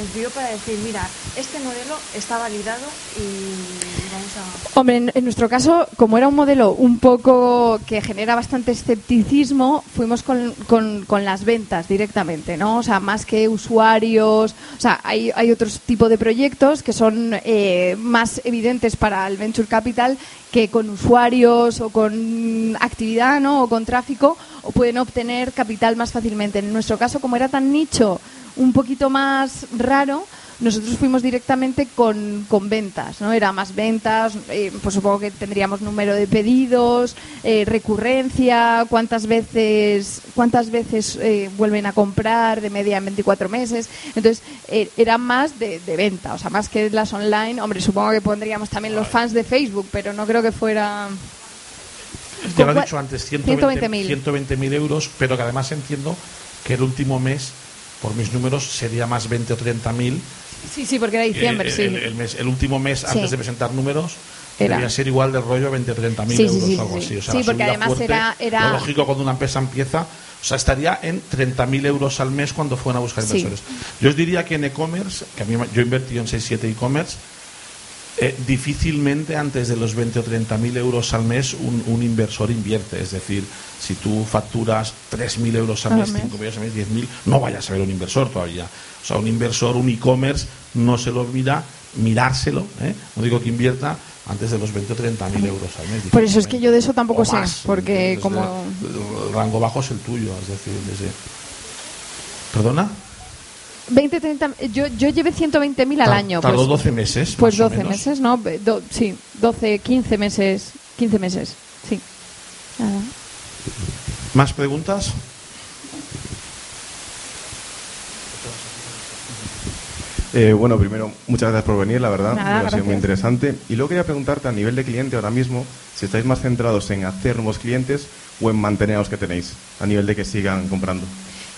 os dio para decir, mira, este modelo está validado y vamos a... Hombre, en, en nuestro caso, como era un modelo un poco que genera bastante escepticismo, fuimos con, con- con las ventas directamente, ¿no? O sea, más que usuarios. O sea, hay, hay otros tipos de proyectos que son eh, más evidentes para el venture capital que con usuarios o con actividad, ¿no? O con tráfico, o pueden obtener capital más fácilmente. En nuestro caso, como era tan nicho, un poquito más raro, nosotros fuimos directamente con, con ventas, ¿no? Era más ventas, eh, pues supongo que tendríamos número de pedidos, eh, recurrencia, cuántas veces, cuántas veces eh, vuelven a comprar de media en 24 meses. Entonces, era más de, de venta, o sea, más que las online. Hombre, supongo que pondríamos también los fans de Facebook, pero no creo que fuera... Ya lo ¿Con he dicho antes, 120.000. 120 120.000 euros, pero que además entiendo que el último mes, por mis números, sería más 20 o 30.000. Sí, sí, porque era diciembre, Eh, sí. el, el mes- el último mes, Sí. antes de presentar números, Era. debía ser igual de rollo 20 o 30.000 Sí, sí, euros sí, o algo sí. así. O sea, Sí, porque además fuerte, era- era- Lo lógico cuando una empresa empieza, o sea, estaría en 30.000 euros al mes cuando fueran a buscar inversores. Yo os diría que en e-commerce, que a mí me- yo he invertido en 6-7 e-commerce, eh, difícilmente antes de los 20 o 30 mil euros al mes un, un inversor invierte. Es decir, si tú facturas 3 mil euros al mes, mes. 5 mil euros al mes, 10 mil, no vayas a ver un inversor todavía. O sea, un inversor, un e-commerce, no se lo mira, mirárselo, ¿eh? no digo que invierta antes de los 20 o 30 mil euros al mes. Por eso es que yo de eso tampoco sé, porque como... El rango bajo es el tuyo, es decir, desde... ¿Perdona? 20, 30, yo, yo llevé 120.000 al año. Tardó pues, 12 meses. Pues más o 12 menos. meses, ¿no? Do- sí, 12, 15 meses. 15 meses, sí. Nada. ¿Más preguntas? Eh, bueno, primero, muchas gracias por venir, la verdad. Nada, Me ha sido gracias. muy interesante. Y luego quería preguntarte a nivel de cliente ahora mismo, si estáis más centrados en hacer nuevos clientes o en mantener a los que tenéis, a nivel de que sigan comprando.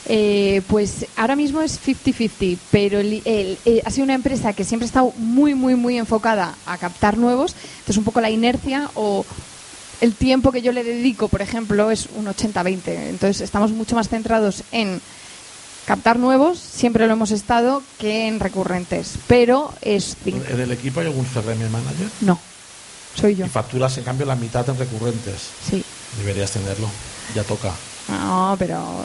Eh, pues ahora mismo es 50-50, pero el- el- eh, ha sido una empresa que siempre ha estado muy, muy, muy enfocada a captar nuevos. Entonces, un poco la inercia o el tiempo que yo le dedico, por ejemplo, es un 80-20. Entonces, estamos mucho más centrados en captar nuevos, siempre lo hemos estado, que en recurrentes. Pero es. ¿En el equipo hay algún CRM manager? No, soy yo. Y facturas, en cambio, la mitad en recurrentes. Sí. Deberías tenerlo. Ya toca. No, pero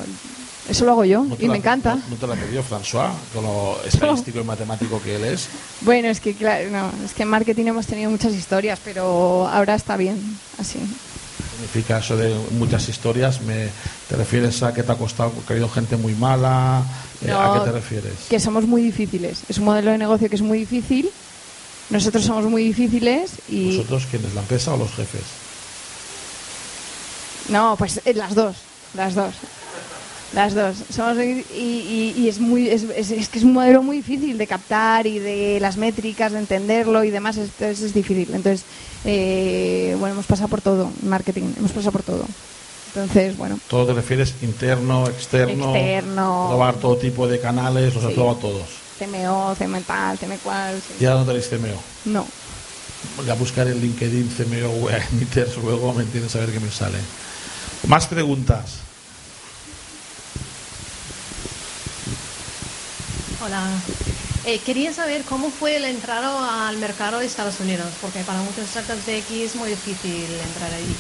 eso lo hago yo ¿No te y la- me encanta. No, no te la pidió François, con lo estadístico y matemático que él es. Bueno, es que claro, no, es que en marketing hemos tenido muchas historias, pero ahora está bien así. Significa eso de muchas historias. Me, ¿Te refieres a que te ha costado, que ha habido gente muy mala? Eh, ¿A qué te refieres? Que somos muy difíciles. Es un modelo de negocio que es muy difícil. Nosotros somos muy difíciles y ¿Vosotros quiénes? ¿La empresa o los jefes? no, pues eh, las dos, las dos. Las dos. Somos, y, y- y es, muy, es, es- es que es un modelo muy difícil de captar y de las métricas, de entenderlo y demás. Entonces es difícil. Entonces, eh, bueno, hemos pasado por todo. Marketing, hemos pasado por todo. Entonces, bueno. ¿Todo te refieres interno, externo? Externo. Probar todo tipo de canales, los has Sí. probado todos. CMO, CM tal, cual. sí. Y ahora no tenéis CMO. No. Voy a buscar en LinkedIn CMO Web luego me entiendes a ver qué me sale. Más preguntas. Hola. Eh, quería saber cómo fue el entrada al mercado de Estados Unidos, porque para muchos startups de X es muy difícil entrar allí.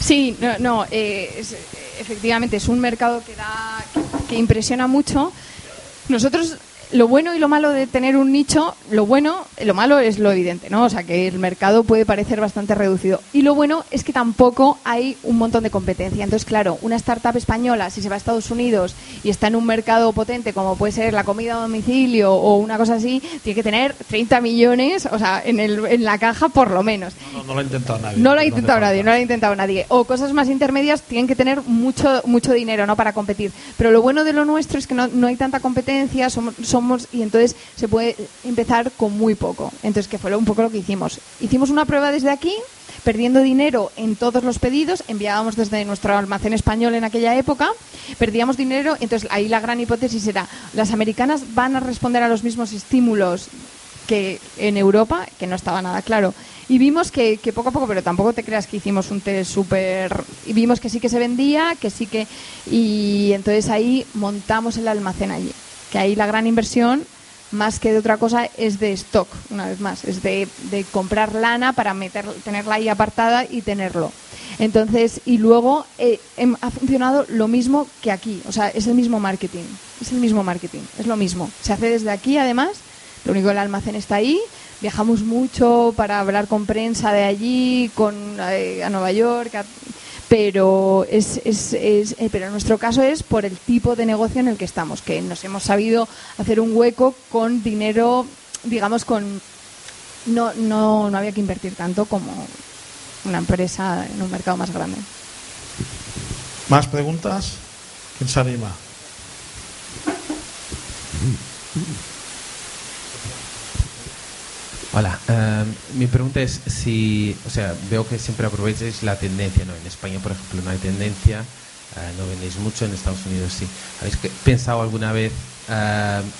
Sí, no, no eh, es, efectivamente es un mercado que da que impresiona mucho. Nosotros lo bueno y lo malo de tener un nicho, lo bueno, lo malo es lo evidente, ¿no? O sea, que el mercado puede parecer bastante reducido. Y lo bueno es que tampoco hay un montón de competencia. Entonces, claro, una startup española, si se va a Estados Unidos y está en un mercado potente, como puede ser la comida a domicilio o una cosa así, tiene que tener 30 millones, o sea, en, el, en la caja por lo menos. No, no lo ha intentado nadie. No lo ha ¿Dónde intentado nadie, no lo ha intentado nadie. O cosas más intermedias tienen que tener mucho mucho dinero, ¿no? Para competir. Pero lo bueno de lo nuestro es que no, no hay tanta competencia, somos, somos y entonces se puede empezar con muy poco. Entonces, que fue un poco lo que hicimos. Hicimos una prueba desde aquí, perdiendo dinero en todos los pedidos, enviábamos desde nuestro almacén español en aquella época, perdíamos dinero, entonces ahí la gran hipótesis era, las americanas van a responder a los mismos estímulos que en Europa, que no estaba nada claro. Y vimos que, que poco a poco, pero tampoco te creas que hicimos un test súper... Y vimos que sí que se vendía, que sí que... Y entonces ahí montamos el almacén allí. Que ahí la gran inversión, más que de otra cosa, es de stock, una vez más. Es de, de comprar lana para meter, tenerla ahí apartada y tenerlo. Entonces, y luego eh, em- ha funcionado lo mismo que aquí. O sea, es el mismo marketing. Es el mismo marketing. Es lo mismo. Se hace desde aquí, además. Lo único que el almacén está ahí. Viajamos mucho para hablar con prensa de allí, con eh, a Nueva York, a- pero es, es, es- eh, pero en nuestro caso es por el tipo de negocio en el que estamos, que nos hemos sabido hacer un hueco con dinero, digamos, con no, no, no había que invertir tanto como una empresa en un mercado más grande. ¿Más preguntas? ¿Quién se anima? Hola, eh, mi pregunta es si, o sea, veo que siempre aprovecháis la tendencia, ¿no? En España, por ejemplo, no hay tendencia, eh, no vendéis mucho, en Estados Unidos sí. ¿Habéis pensado alguna vez eh,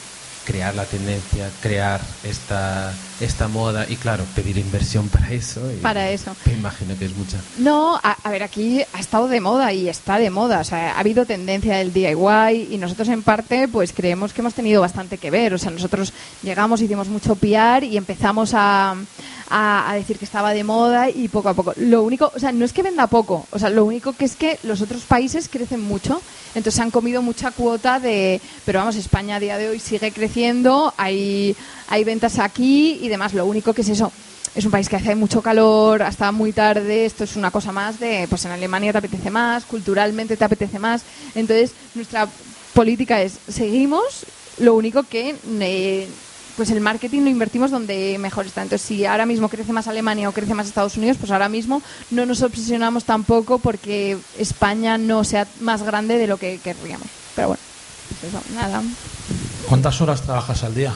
crear la tendencia, crear esta, esta moda y, claro, pedir inversión para eso? y Para eso. Me imagino que es mucha. No, a, a ver, aquí ha estado de moda y está de moda. O sea, ha habido tendencia del DIY y nosotros en parte pues creemos que hemos tenido bastante que ver. O sea, nosotros llegamos, hicimos mucho PR y empezamos a, a, decir que estaba de moda y poco a poco. Lo único, o sea, no es que venda poco. O sea, lo único que es que los otros países crecen mucho. Entonces han comido mucha cuota de... Pero vamos, España a día de hoy sigue creciendo, hay, hay ventas aquí y demás. Lo único que es eso, es un país que hace mucho calor, hasta muy tarde, esto es una cosa más de, pues en Alemania te apetece más, culturalmente te apetece más. Entonces, nuestra política es, seguimos, lo único que, eh, pues el marketing lo invertimos donde mejor está. Entonces, si ahora mismo crece más Alemania o crece más Estados Unidos, pues ahora mismo no nos obsesionamos tampoco porque España no sea más grande de lo que querríamos. Pero bueno, pues eso, nada. ¿Cuántas horas trabajas al día?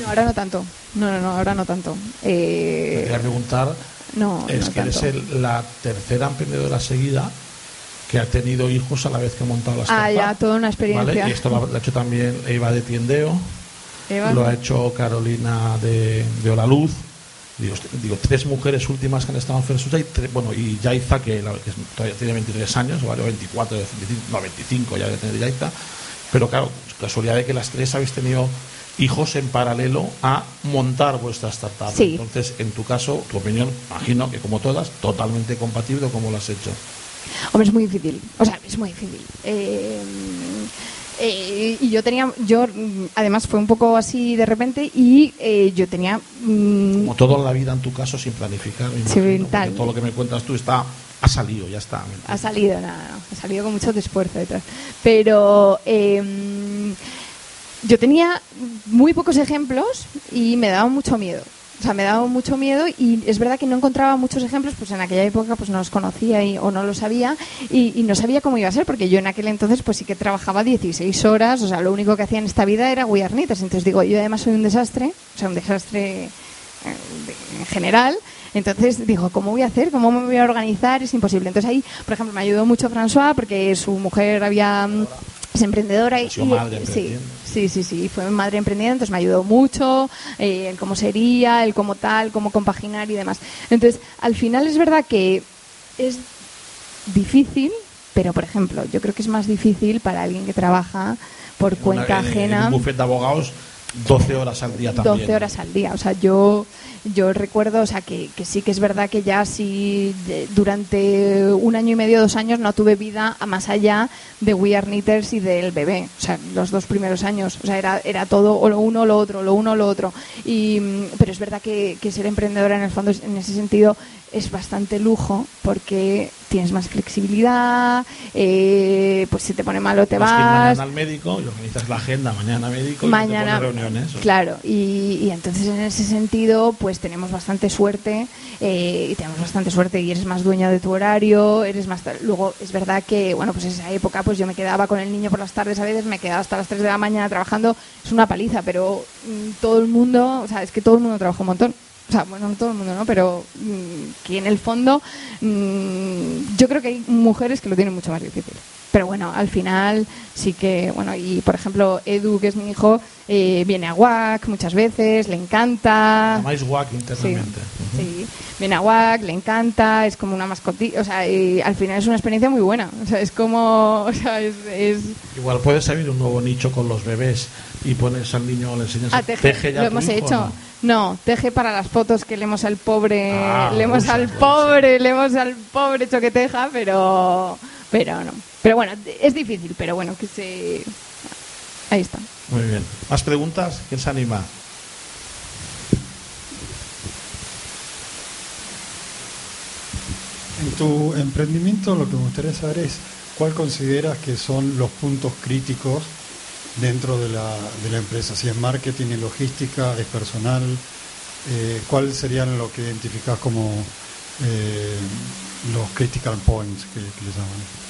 No, ahora no tanto. No, no, no, ahora no tanto. Me Eh, quería preguntar, no, es no que eres tanto. el- la tercera emprendedora seguida que ha tenido hijos a la vez que ha montado la Ah, startup. ya, toda una experiencia. ¿vale? Y esto lo ha hecho también Eva de Tiendeo, Eva. lo ha hecho Carolina de, de Hola Luz. Digo, digo, tres mujeres últimas que han estado en First y bueno, y Yaiza, que, la- que todavía tiene 23 años, ¿vale? o 24, 25, no, 25 ya debe tener Yaiza. Pero claro, casualidad de que las tres habéis tenido hijos en paralelo a montar vuestra startup. Sí. Entonces, en tu caso, tu opinión, imagino que como todas, totalmente compatible como lo has hecho. Hombre, es muy difícil. O sea, es muy difícil. Eh, eh, y yo tenía, yo mm, además fue un poco así de repente y eh, yo tenía mm, Como todo en la vida, en tu caso, sin planificar. Sí, imagino, todo lo que me cuentas tú está ha salido, ya está. ha salido, nada, no, ha salido con mucho esfuerzo detrás. Pero eh, yo tenía muy pocos ejemplos y me daba mucho miedo. O sea, me daba mucho miedo y es verdad que no encontraba muchos ejemplos, pues en aquella época pues no los conocía y, o no los sabía y, y no sabía cómo iba a ser, porque yo en aquel entonces pues sí que trabajaba 16 horas, o sea, lo único que hacía en esta vida era guiarnitas. Entonces digo, yo además soy un desastre, o sea, un desastre eh, en general. Entonces digo, ¿cómo voy a hacer? ¿Cómo me voy a organizar? Es imposible. Entonces ahí, por ejemplo, me ayudó mucho François porque su mujer había mm, es emprendedora y, y- sí. Sí, sí, sí, fue madre emprendiendo, entonces me ayudó mucho, eh, el cómo sería, el cómo tal, cómo compaginar y demás. Entonces, al final es verdad que es difícil, pero por ejemplo, yo creo que es más difícil para alguien que trabaja por En una- cuenta en- ajena. En un buffet de abogados, 12 horas al día también. 12 horas al día. O sea, yo, yo recuerdo, o sea, que, que sí que es verdad que ya sí durante un año y medio, dos años, no tuve vida a más allá de We Are Knitters y del bebé. O sea, los dos primeros años. O sea, era, era todo o lo uno o lo otro, lo uno o lo otro. Y, pero es verdad que, que ser emprendedora en el fondo, en ese sentido, es bastante lujo porque tienes más flexibilidad, eh, pues si te pone malo te Vas vas. mañana al médico y organizas la agenda mañana médico y mañana te pones reuniones. claro y, y entonces en ese sentido pues tenemos bastante suerte eh, y tenemos bastante suerte y eres más dueña de tu horario eres más luego es verdad que bueno pues esa época pues yo me quedaba con el niño por las tardes a veces me quedaba hasta las 3 de la mañana trabajando es una paliza pero mm, todo el mundo o sea es que todo el mundo trabaja un montón o sea, bueno, no todo el mundo, ¿no? Pero mm, que en el fondo mm, yo creo que hay mujeres que lo tienen mucho más difícil. Pero bueno, al final sí que, bueno, y por ejemplo, Edu, que es mi hijo, eh, viene a WAC muchas veces, le encanta. Llamáis WAC internamente. Sí, viene a WAC, le encanta, es como una mascotilla, o sea, y al final es una experiencia muy buena. O sea, es como, o sea, es... es Igual puedes abrir un nuevo nicho con los bebés y pones al niño, le enseñas a teje, ya lo hemos hijo, hecho. ¿no? No, teje para las fotos que leemos al pobre, Ah, leemos al pobre, leemos al pobre hecho que teja, pero, pero no. Pero bueno, es difícil, pero bueno, que se, ahí está. Muy bien. ¿Más preguntas? ¿Quién se anima? En tu emprendimiento lo que me gustaría saber es cuál consideras que son los puntos críticos dentro de la, de la empresa, si es marketing, es logística, es personal, eh, ¿cuál serían lo que identificas como eh, los critical points que, que les llaman?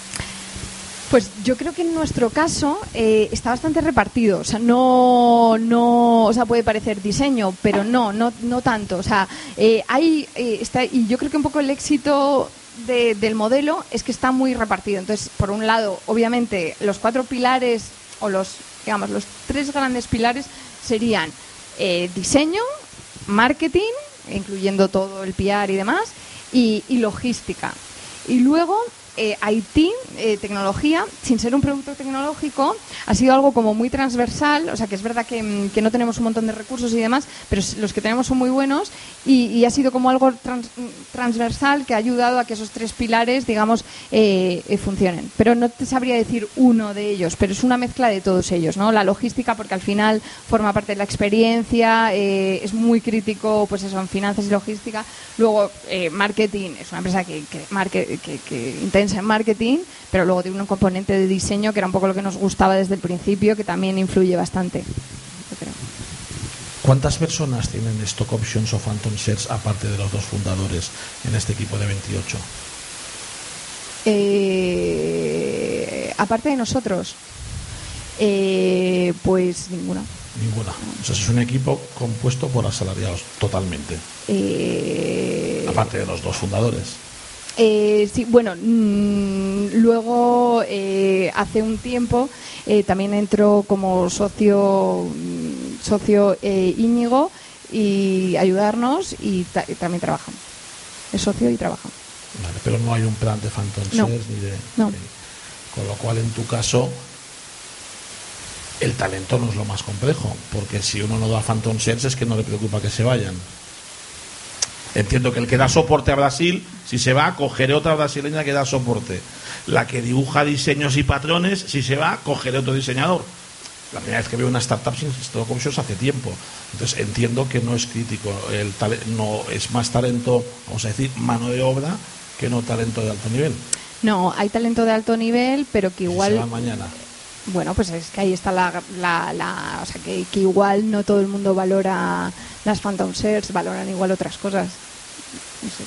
Pues yo creo que en nuestro caso eh, está bastante repartido. O sea, no, no, o sea, puede parecer diseño, pero no, no, no tanto. O sea, eh, hay, eh, está, y yo creo que un poco el éxito de- del modelo es que está muy repartido. Entonces, por un lado, obviamente, los cuatro pilares o los, digamos, los tres grandes pilares serían eh, diseño, marketing, incluyendo todo el PR y demás, y, y logística. Y luego eh, IT, eh, tecnología, sin ser un producto tecnológico, ha sido algo como muy transversal, o sea que es verdad que, mm, que no tenemos un montón de recursos y demás, pero los que tenemos son muy buenos y, y ha sido como algo trans- mm, transversal que ha ayudado a que esos tres pilares, digamos, eh, eh, funcionen. Pero no te sabría decir uno de ellos, pero es una mezcla de todos ellos, ¿no? La logística, porque al final forma parte de la experiencia, eh, es muy crítico, pues eso, en finanzas y logística. Luego, eh, marketing, es una empresa que, que, que- que en marketing, pero luego tiene un componente de diseño que era un poco lo que nos gustaba desde el principio, que también influye bastante. creo. ¿Cuántas personas tienen stock options o phantom shares aparte de los dos fundadores en este equipo de 28? Eh, aparte de nosotros, eh, pues ninguna. Ninguna. O sea, es un equipo compuesto por asalariados, totalmente. Eh, Aparte de los dos fundadores. Eh, sí, bueno, mm, luego eh, hace un tiempo eh, también entró como socio mm, socio eh, Íñigo y ayudarnos y, ta- y también trabaja. Es socio y trabaja. Vale, pero no hay un plan de phantom No. shares ni de. No. Con lo cual, en tu caso, el talento no es lo más complejo, porque si uno no da phantom shares es que no le preocupa que se vayan. Entiendo que el que da soporte a Brasil, si se va, cogeré otra brasileña que da soporte. La que dibuja diseños y patrones, si se va, cogeré otro diseñador. La primera vez que veo una startup sin stock options hace tiempo. Entonces entiendo que no es crítico. El no es más talento, vamos a decir, mano de obra que no talento de alto nivel. No, hay talento de alto nivel, pero que Se igual va mañana. Bueno, pues es que ahí está la, la, la- o sea, que, que igual no todo el mundo valora las Phantom Shares, valoran igual otras cosas. No sé.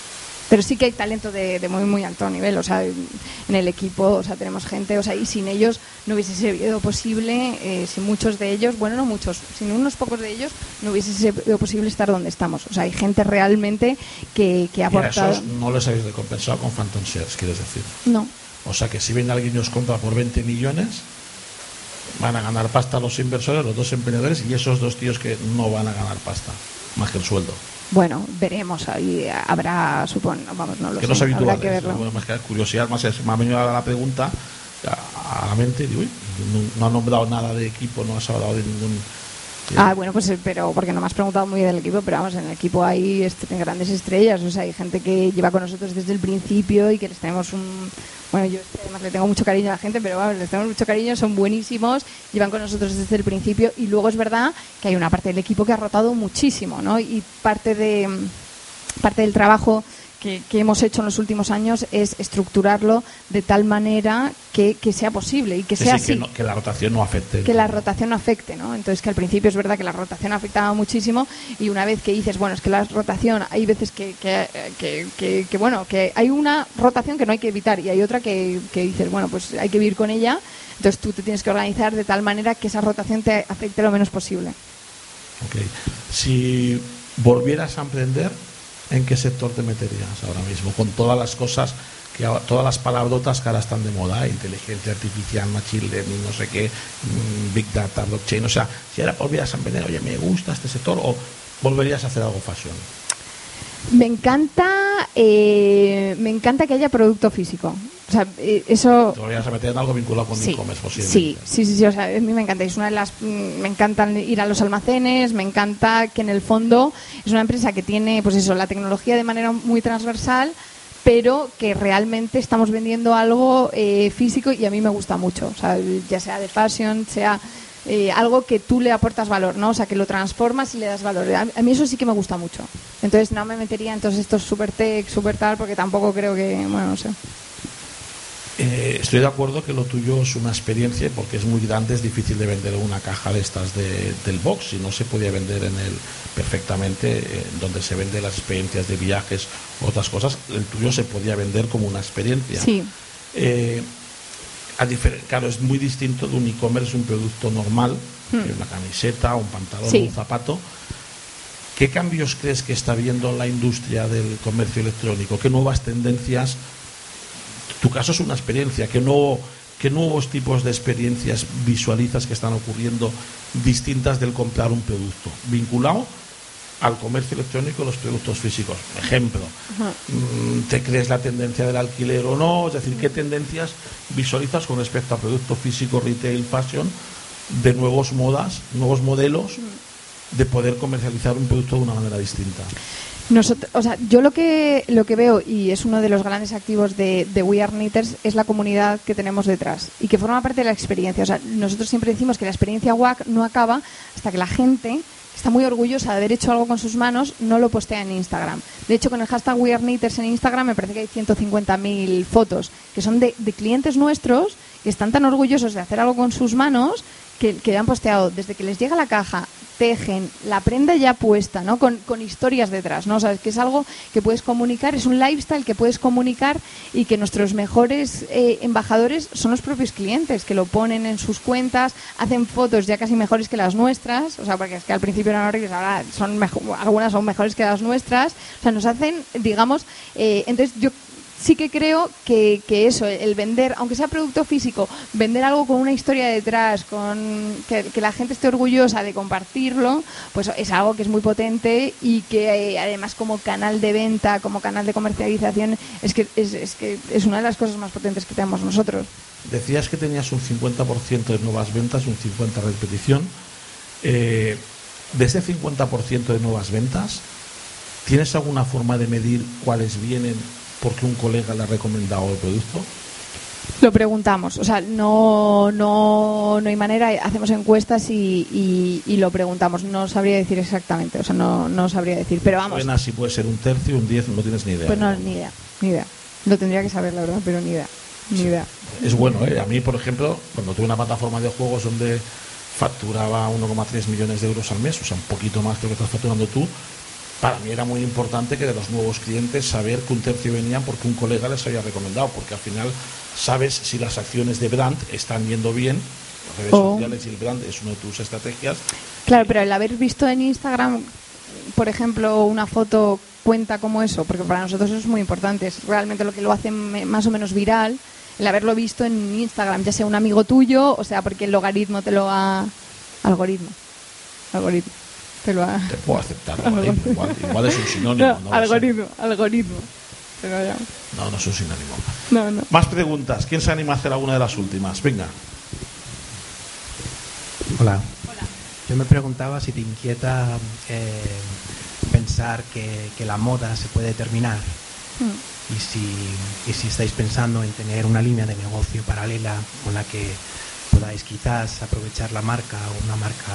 Pero sí que hay talento de, de muy muy alto nivel, o sea, en el equipo, o sea, tenemos gente, o sea, y sin ellos no hubiese sido posible, eh, sin muchos de ellos, bueno, no muchos, sin unos pocos de ellos, no hubiese sido posible estar donde estamos. O sea, hay gente realmente que, que ha Y a aportado. esos no les habéis recompensado con Phantom Shares, quieres decir. No, O sea que si viene alguien y os compra por 20 millones, van a ganar pasta los inversores, los dos emprendedores y esos dos tíos que no van a ganar pasta, más que el sueldo. bueno, veremos, ahí habrá, supongo, vamos, no lo que sé, no es habitual. habrá que verlo. Bueno, más que curiosidad, más es- me ha venido ahora la pregunta a, a la mente. Digo, uy, no, no ha nombrado nada de equipo, no has hablado de ningún. Ah, bueno, pues eh, pero porque no me has preguntado muy del equipo, pero vamos, en el equipo hay grandes estrellas, o sea, hay gente que lleva con nosotros desde el principio y que les tenemos un... Bueno, yo además le tengo mucho cariño a la gente, pero vamos, les tenemos mucho cariño, son buenísimos, llevan con nosotros desde el principio y luego es verdad que hay una parte del equipo que ha rotado muchísimo, ¿no? Y parte de parte del trabajo que, que hemos hecho en los últimos años es estructurarlo de tal manera que, que sea posible y que sea sí, que, así no- que la rotación no afecte. que la rotación no afecte, ¿no? Entonces que al principio es verdad que la rotación afectaba muchísimo y una vez que dices, bueno, es que la rotación, hay veces que, que, que- que- que, bueno, que hay una rotación que no hay que evitar y hay otra que, que dices, bueno, pues hay que vivir con ella, entonces tú te tienes que organizar de tal manera que esa rotación te afecte lo menos posible. Ok. Si volvieras a emprender, ¿en qué sector te meterías ahora mismo? Con todas las cosas, que todas las palabrotas que ahora están de moda, inteligencia artificial, machine learning, no sé qué, mm, big data, blockchain. O sea, si ahora volvieras a emprender, oye, me gusta este sector, o volverías a hacer algo fashion. Me encanta, eh, me encanta que haya producto físico. O sea, eh, eso Te volverías a meter en algo vinculado con Sí, e-commerce sí, sí, sí, o sea, a mí me encanta. Es una de las, mm, me encantan ir a los almacenes, me encanta que en el fondo es una empresa que tiene, pues eso, la tecnología de manera muy transversal, pero que realmente estamos vendiendo algo eh, físico y a mí me gusta mucho. O sea, ya sea de fashion, sea eh, algo que tú le aportas valor, ¿no? O sea, que lo transformas y le das valor. A, a mí eso sí que me gusta mucho. Entonces no me metería en todos estos super tech, super tal, porque tampoco creo que, bueno, no sé. Eh, estoy de acuerdo que lo tuyo es una experiencia porque es muy grande, es difícil de vender una caja de estas de- del box y no se podía vender en el perfectamente eh, donde se venden las experiencias de viajes u otras cosas. El tuyo se podía vender como una experiencia. Sí. Eh, a claro, es muy distinto de un e-commerce, un producto normal, Hmm. una camiseta, un pantalón, Sí. un zapato. ¿Qué cambios crees que está viendo la industria del comercio electrónico? ¿Qué nuevas tendencias? Tu caso es una experiencia. ¿Qué, nuevo, ¿Qué nuevos tipos de experiencias visualizas que están ocurriendo distintas del comprar un producto? Vinculado al comercio electrónico y los productos físicos. Ejemplo, mm, ¿te crees la tendencia del alquiler o no? Es decir, ¿qué tendencias visualizas con respecto a producto físico, retail, fashion, de nuevos modas, nuevos modelos de poder comercializar un producto de una manera distinta? Nosotros, o sea, yo lo que lo que veo y es uno de los grandes activos de, de We Are Knitters es la comunidad que tenemos detrás y que forma parte de la experiencia. O sea, nosotros siempre decimos que la experiencia WAC no acaba hasta que la gente está muy orgullosa de haber hecho algo con sus manos, no lo postea en Instagram. De hecho, con el hashtag We Are Knitters en Instagram me parece que hay 150.000 fotos que son de, clientes nuestros que están tan orgullosos de hacer algo con sus manos que, que han posteado desde que les llega la caja, tejen, la prenda ya puesta, ¿no? Con, historias detrás, ¿no? O sea, que es algo que puedes comunicar, es un lifestyle que puedes comunicar y que nuestros mejores eh, embajadores son los propios clientes, que lo ponen en sus cuentas, hacen fotos ya casi mejores que las nuestras, o sea, porque es que al principio eran horribles, ahora son mejo- algunas son mejores que las nuestras, o sea, nos hacen, digamos, eh, entonces yo sí que creo que, que eso, el vender, aunque sea producto físico, vender algo con una historia detrás, con que, la gente esté orgullosa de compartirlo, pues es algo que es muy potente y que eh, además como canal de venta, como canal de comercialización, es que es, es que es una de las cosas más potentes que tenemos nosotros. Decías que tenías un 50% de nuevas ventas, un 50% de repetición. Eh, de ese 50% de nuevas ventas, ¿tienes alguna forma de medir cuáles vienen porque un colega le ha recomendado el producto? Lo preguntamos, o sea, no, no, no hay manera, hacemos encuestas y, y, y lo preguntamos. No sabría decir exactamente, o sea, no, no sabría decir, pero vamos. Buena, si puede ser un tercio, un 10, no tienes ni idea. Pues no, ni idea, ni idea. Lo tendría que saber, la verdad, pero ni idea. Ni idea. Es bueno, ¿eh? A mí, por ejemplo, cuando tuve una plataforma de juegos donde facturaba 1,3 millones de euros al mes, o sea, un poquito más que lo que estás facturando tú, para mí era muy importante que de los nuevos clientes saber que un tercio venían porque un colega les había recomendado, porque al final sabes si las acciones de brand están yendo bien, las redes O- sociales y el brand es una de tus estrategias. Claro, pero el haber visto en Instagram, por ejemplo, una foto cuenta como eso, porque para nosotros eso es muy importante, es realmente lo que lo hace más o menos viral, el haberlo visto en Instagram, ya sea un amigo tuyo, o sea, porque el logaritmo te lo ha... Algoritmo. Algoritmo. Te lo ha... Te puedo aceptar, algoritmo, igual, igual es un sinónimo. No, no algoritmo, algoritmo. pero ya. No, no es un sinónimo. No, no. Más preguntas. ¿Quién se anima a hacer alguna de las últimas? Venga. Hola. Yo me preguntaba si te inquieta eh, pensar que, que la moda se puede terminar Mm. y si, y si estáis pensando en tener una línea de negocio paralela con la que podáis quizás aprovechar la marca o una marca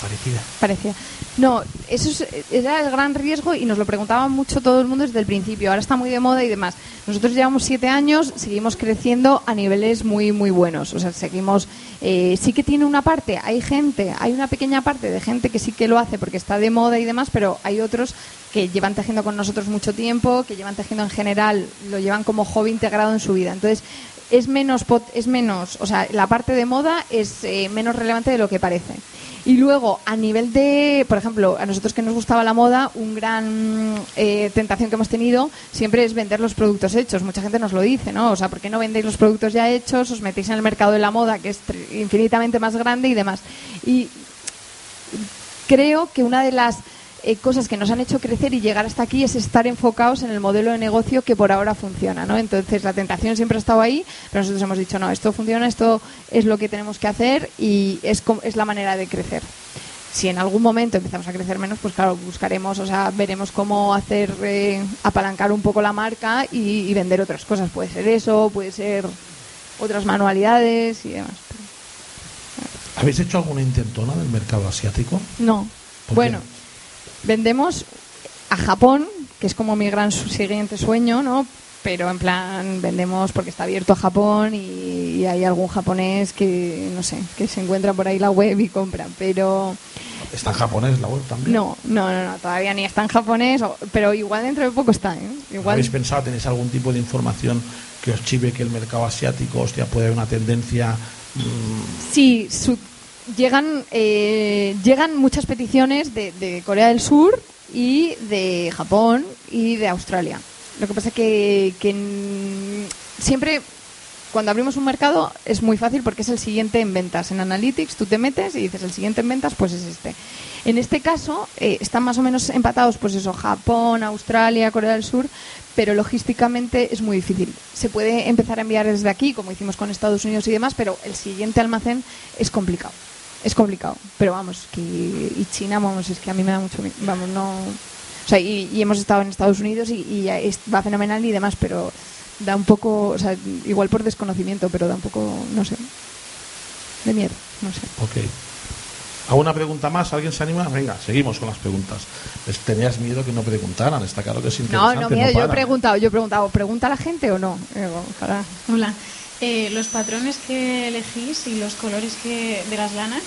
parecida. Parecía. No, eso es- era el gran riesgo y nos lo preguntaba mucho todo el mundo desde el principio. Ahora está muy de moda y demás. Nosotros llevamos siete años, seguimos creciendo a niveles muy, muy buenos. O sea, seguimos. eh, sí que tiene una parte, hay gente, hay una pequeña parte de gente que sí que lo hace porque está de moda y demás, pero hay otros que llevan tejiendo con nosotros mucho tiempo, que llevan tejiendo en general, lo llevan como hobby integrado en su vida. Entonces, es menos, es menos, o sea, la parte de moda es eh, menos relevante de lo que parece. Y luego, a nivel de, por ejemplo, a nosotros que nos gustaba la moda, un gran eh, tentación que hemos tenido siempre es vender los productos hechos. Mucha gente nos lo dice, ¿no? O sea, ¿por qué no vendéis los productos ya hechos? Os metéis en el mercado de la moda, que es infinitamente más grande y demás. Y creo que una de las eh, cosas que nos han hecho crecer y llegar hasta aquí es estar enfocados en el modelo de negocio que por ahora funciona, ¿no? Entonces la tentación siempre ha estado ahí, pero nosotros hemos dicho, no, esto funciona, esto es lo que tenemos que hacer y es, es la manera de crecer. Si en algún momento empezamos a crecer menos, pues claro, buscaremos, o sea, veremos cómo hacer, eh, apalancar un poco la marca y, y vender otras cosas. Puede ser eso, puede ser otras manualidades y demás. ¿Habéis hecho alguna intentona del mercado asiático? No. ¿Por Bueno, vendemos a Japón, que es como mi gran siguiente sueño, ¿no? Pero en plan, vendemos porque está abierto a Japón y, y hay algún japonés que, no sé, que se encuentra por ahí la web y compra. Pero ¿Está en japonés la web también? no, no, no, no, todavía ni está en japonés, pero igual dentro de poco está, ¿eh? Igual. ¿Habéis pensado, tenéis algún tipo de información que os chive que el mercado asiático, hostia, puede haber una tendencia mm, Sí, su- llegan, eh, llegan muchas peticiones de, de Corea del Sur y de Japón y de Australia. Lo que pasa que, que siempre cuando abrimos un mercado es muy fácil porque es el siguiente en ventas. En Analytics tú te metes y dices el siguiente en ventas pues es este. En este caso eh, están más o menos empatados pues eso, Japón, Australia, Corea del Sur, pero logísticamente es muy difícil. Se puede empezar a enviar desde aquí, como hicimos con Estados Unidos y demás, pero el siguiente almacén es complicado. Es complicado, pero vamos, que y China, vamos, es que a mí me da mucho, mi- vamos, no, o sea, y, y hemos estado en Estados Unidos y, y ya es- va fenomenal y demás, pero da un poco, o sea, igual por desconocimiento, pero da un poco, no sé, de miedo, no sé. Ok. ¿Alguna pregunta más? ¿Alguien se anima? Venga, seguimos con las preguntas. Les tenías miedo que no preguntaran, está claro que es No, interesante. no, miedo, yo he preguntado, yo he preguntado, ¿pregunta a la gente o no? Ojalá. Hola. Eh, los patrones que elegís y los colores que de las lanas,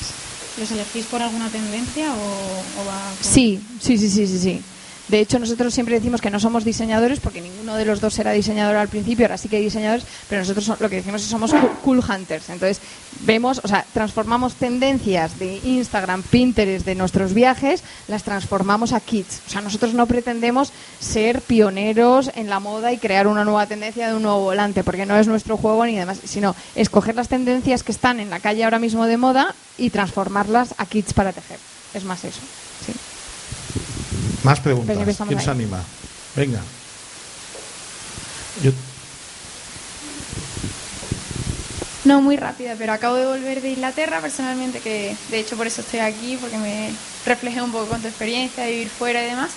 ¿los elegís por alguna tendencia o, o va Sí, sí, sí, sí, sí, sí. De hecho, nosotros siempre decimos que no somos diseñadores porque ninguno de los dos era diseñador al principio, ahora sí que hay diseñadores, pero nosotros so- lo que decimos es que somos cool- cool hunters. Entonces, vemos, o sea, transformamos tendencias de Instagram, Pinterest, de nuestros viajes, las transformamos a kits. O sea, nosotros no pretendemos ser pioneros en la moda y crear una nueva tendencia de un nuevo volante, porque no es nuestro juego ni demás, sino escoger las tendencias que están en la calle ahora mismo de moda y transformarlas a kits para tejer. Es más eso. Sí. Más preguntas. ¿Quién ahí. se anima? Venga. Yo- No muy rápida, pero acabo de volver de Inglaterra personalmente, que de hecho por eso estoy aquí, porque me reflejé un poco con tu experiencia de vivir fuera y demás.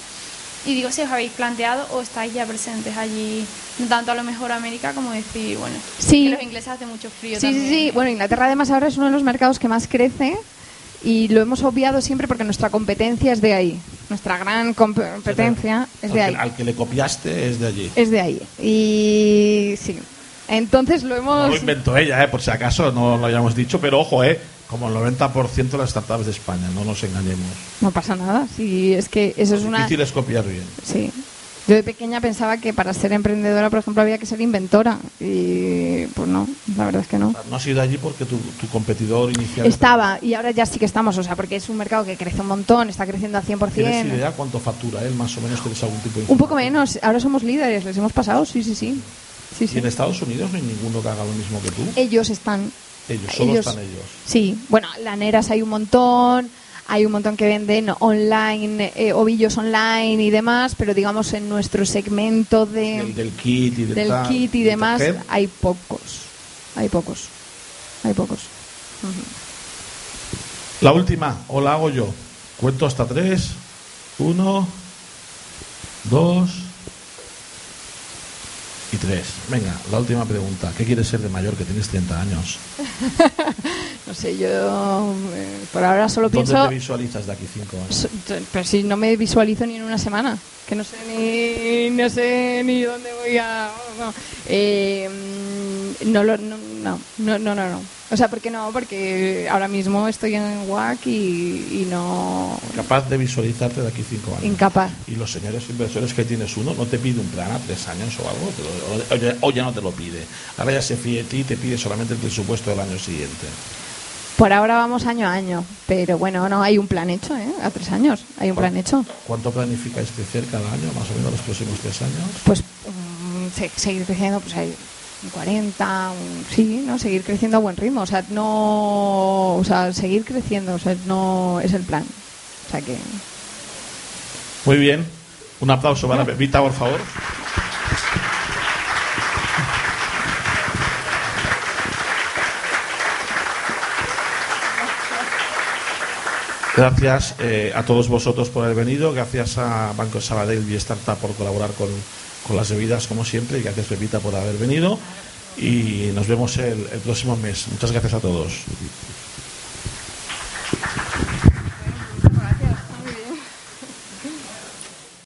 Y digo, si os habéis planteado o estáis ya presentes allí, no tanto a lo mejor América como decir, bueno, Sí. que los ingleses hacen mucho frío Sí, sí, también. sí. Bueno, Inglaterra además ahora es uno de los mercados que más crece y lo hemos obviado siempre porque nuestra competencia es de ahí. Nuestra gran competencia es al, de que, ahí. al que le copiaste es de allí. Es de ahí. Y sí. Entonces lo No hemos... lo inventó ella, eh, por si acaso no lo hayamos dicho, pero ojo, eh, como el 90% de las startups de España, no nos engañemos. No pasa nada. Sí, es que eso es una... Difícil es copiar bien. Sí. Yo de pequeña pensaba que para ser emprendedora, por ejemplo, había que ser inventora. Y pues no, la verdad es que no. No has ido allí porque tu, tu competidor inicial... Estaba, y ahora ya sí que estamos, o sea, porque es un mercado que crece un montón, está creciendo al 100%. ¿Tienes idea cuánto factura él? Más o menos tienes algún tipo de Un poco menos, ahora somos líderes, les hemos pasado, sí, sí, sí. Sí, ¿Y sí. en Estados Unidos no hay ninguno que haga lo mismo que tú? Ellos están. Ellos, solo están ellos. Sí, bueno, laneras hay un montón, hay un montón que venden online, eh, ovillos online y demás, pero digamos en nuestro segmento de, Del, del kit y de del tal, kit y de demás hay pocos. Hay pocos. Hay pocos. La última, o la hago yo. Cuento hasta tres. Uno, dos y tres. Venga, la última pregunta. ¿Qué quieres ser de mayor que tienes 30 años? No sé, yo eh, por ahora solo ¿Dónde pienso... te visualizas de aquí cinco años? So- Pero si no me visualizo ni en una semana, que no sé ni, no sé ni dónde voy a... No, Eh, mm, no, no, no, no, no, no. O sea, ¿por qué no? Porque ahora mismo estoy en WAC y, y no... Capaz de visualizarte de aquí cinco años. Incapaz. Y los señores inversores que tienes uno, ¿no te pide un plan a tres años o algo? Lo- o, ya, o ya no te lo pide. Ahora ya se fíe de ti y te pide solamente el presupuesto del año siguiente. Por ahora vamos año a año, pero bueno, no, hay un plan hecho, ¿eh? A tres años, hay un plan hecho. ¿Cuánto planificáis crecer cada año, más o menos los próximos tres años? Pues se- seguir creciendo, pues hay un 40, un- sí, ¿no? Seguir creciendo a buen ritmo, o sea, no, o sea, seguir creciendo, o sea, no es el plan. O sea que Muy bien. Un aplauso para Pepita, por favor. Gracias eh, a todos vosotros por haber venido, gracias a Banco Sabadell y Startup por colaborar con, con las bebidas como siempre y gracias Pepita por haber venido y nos vemos el próximo mes. Muchas gracias a todos.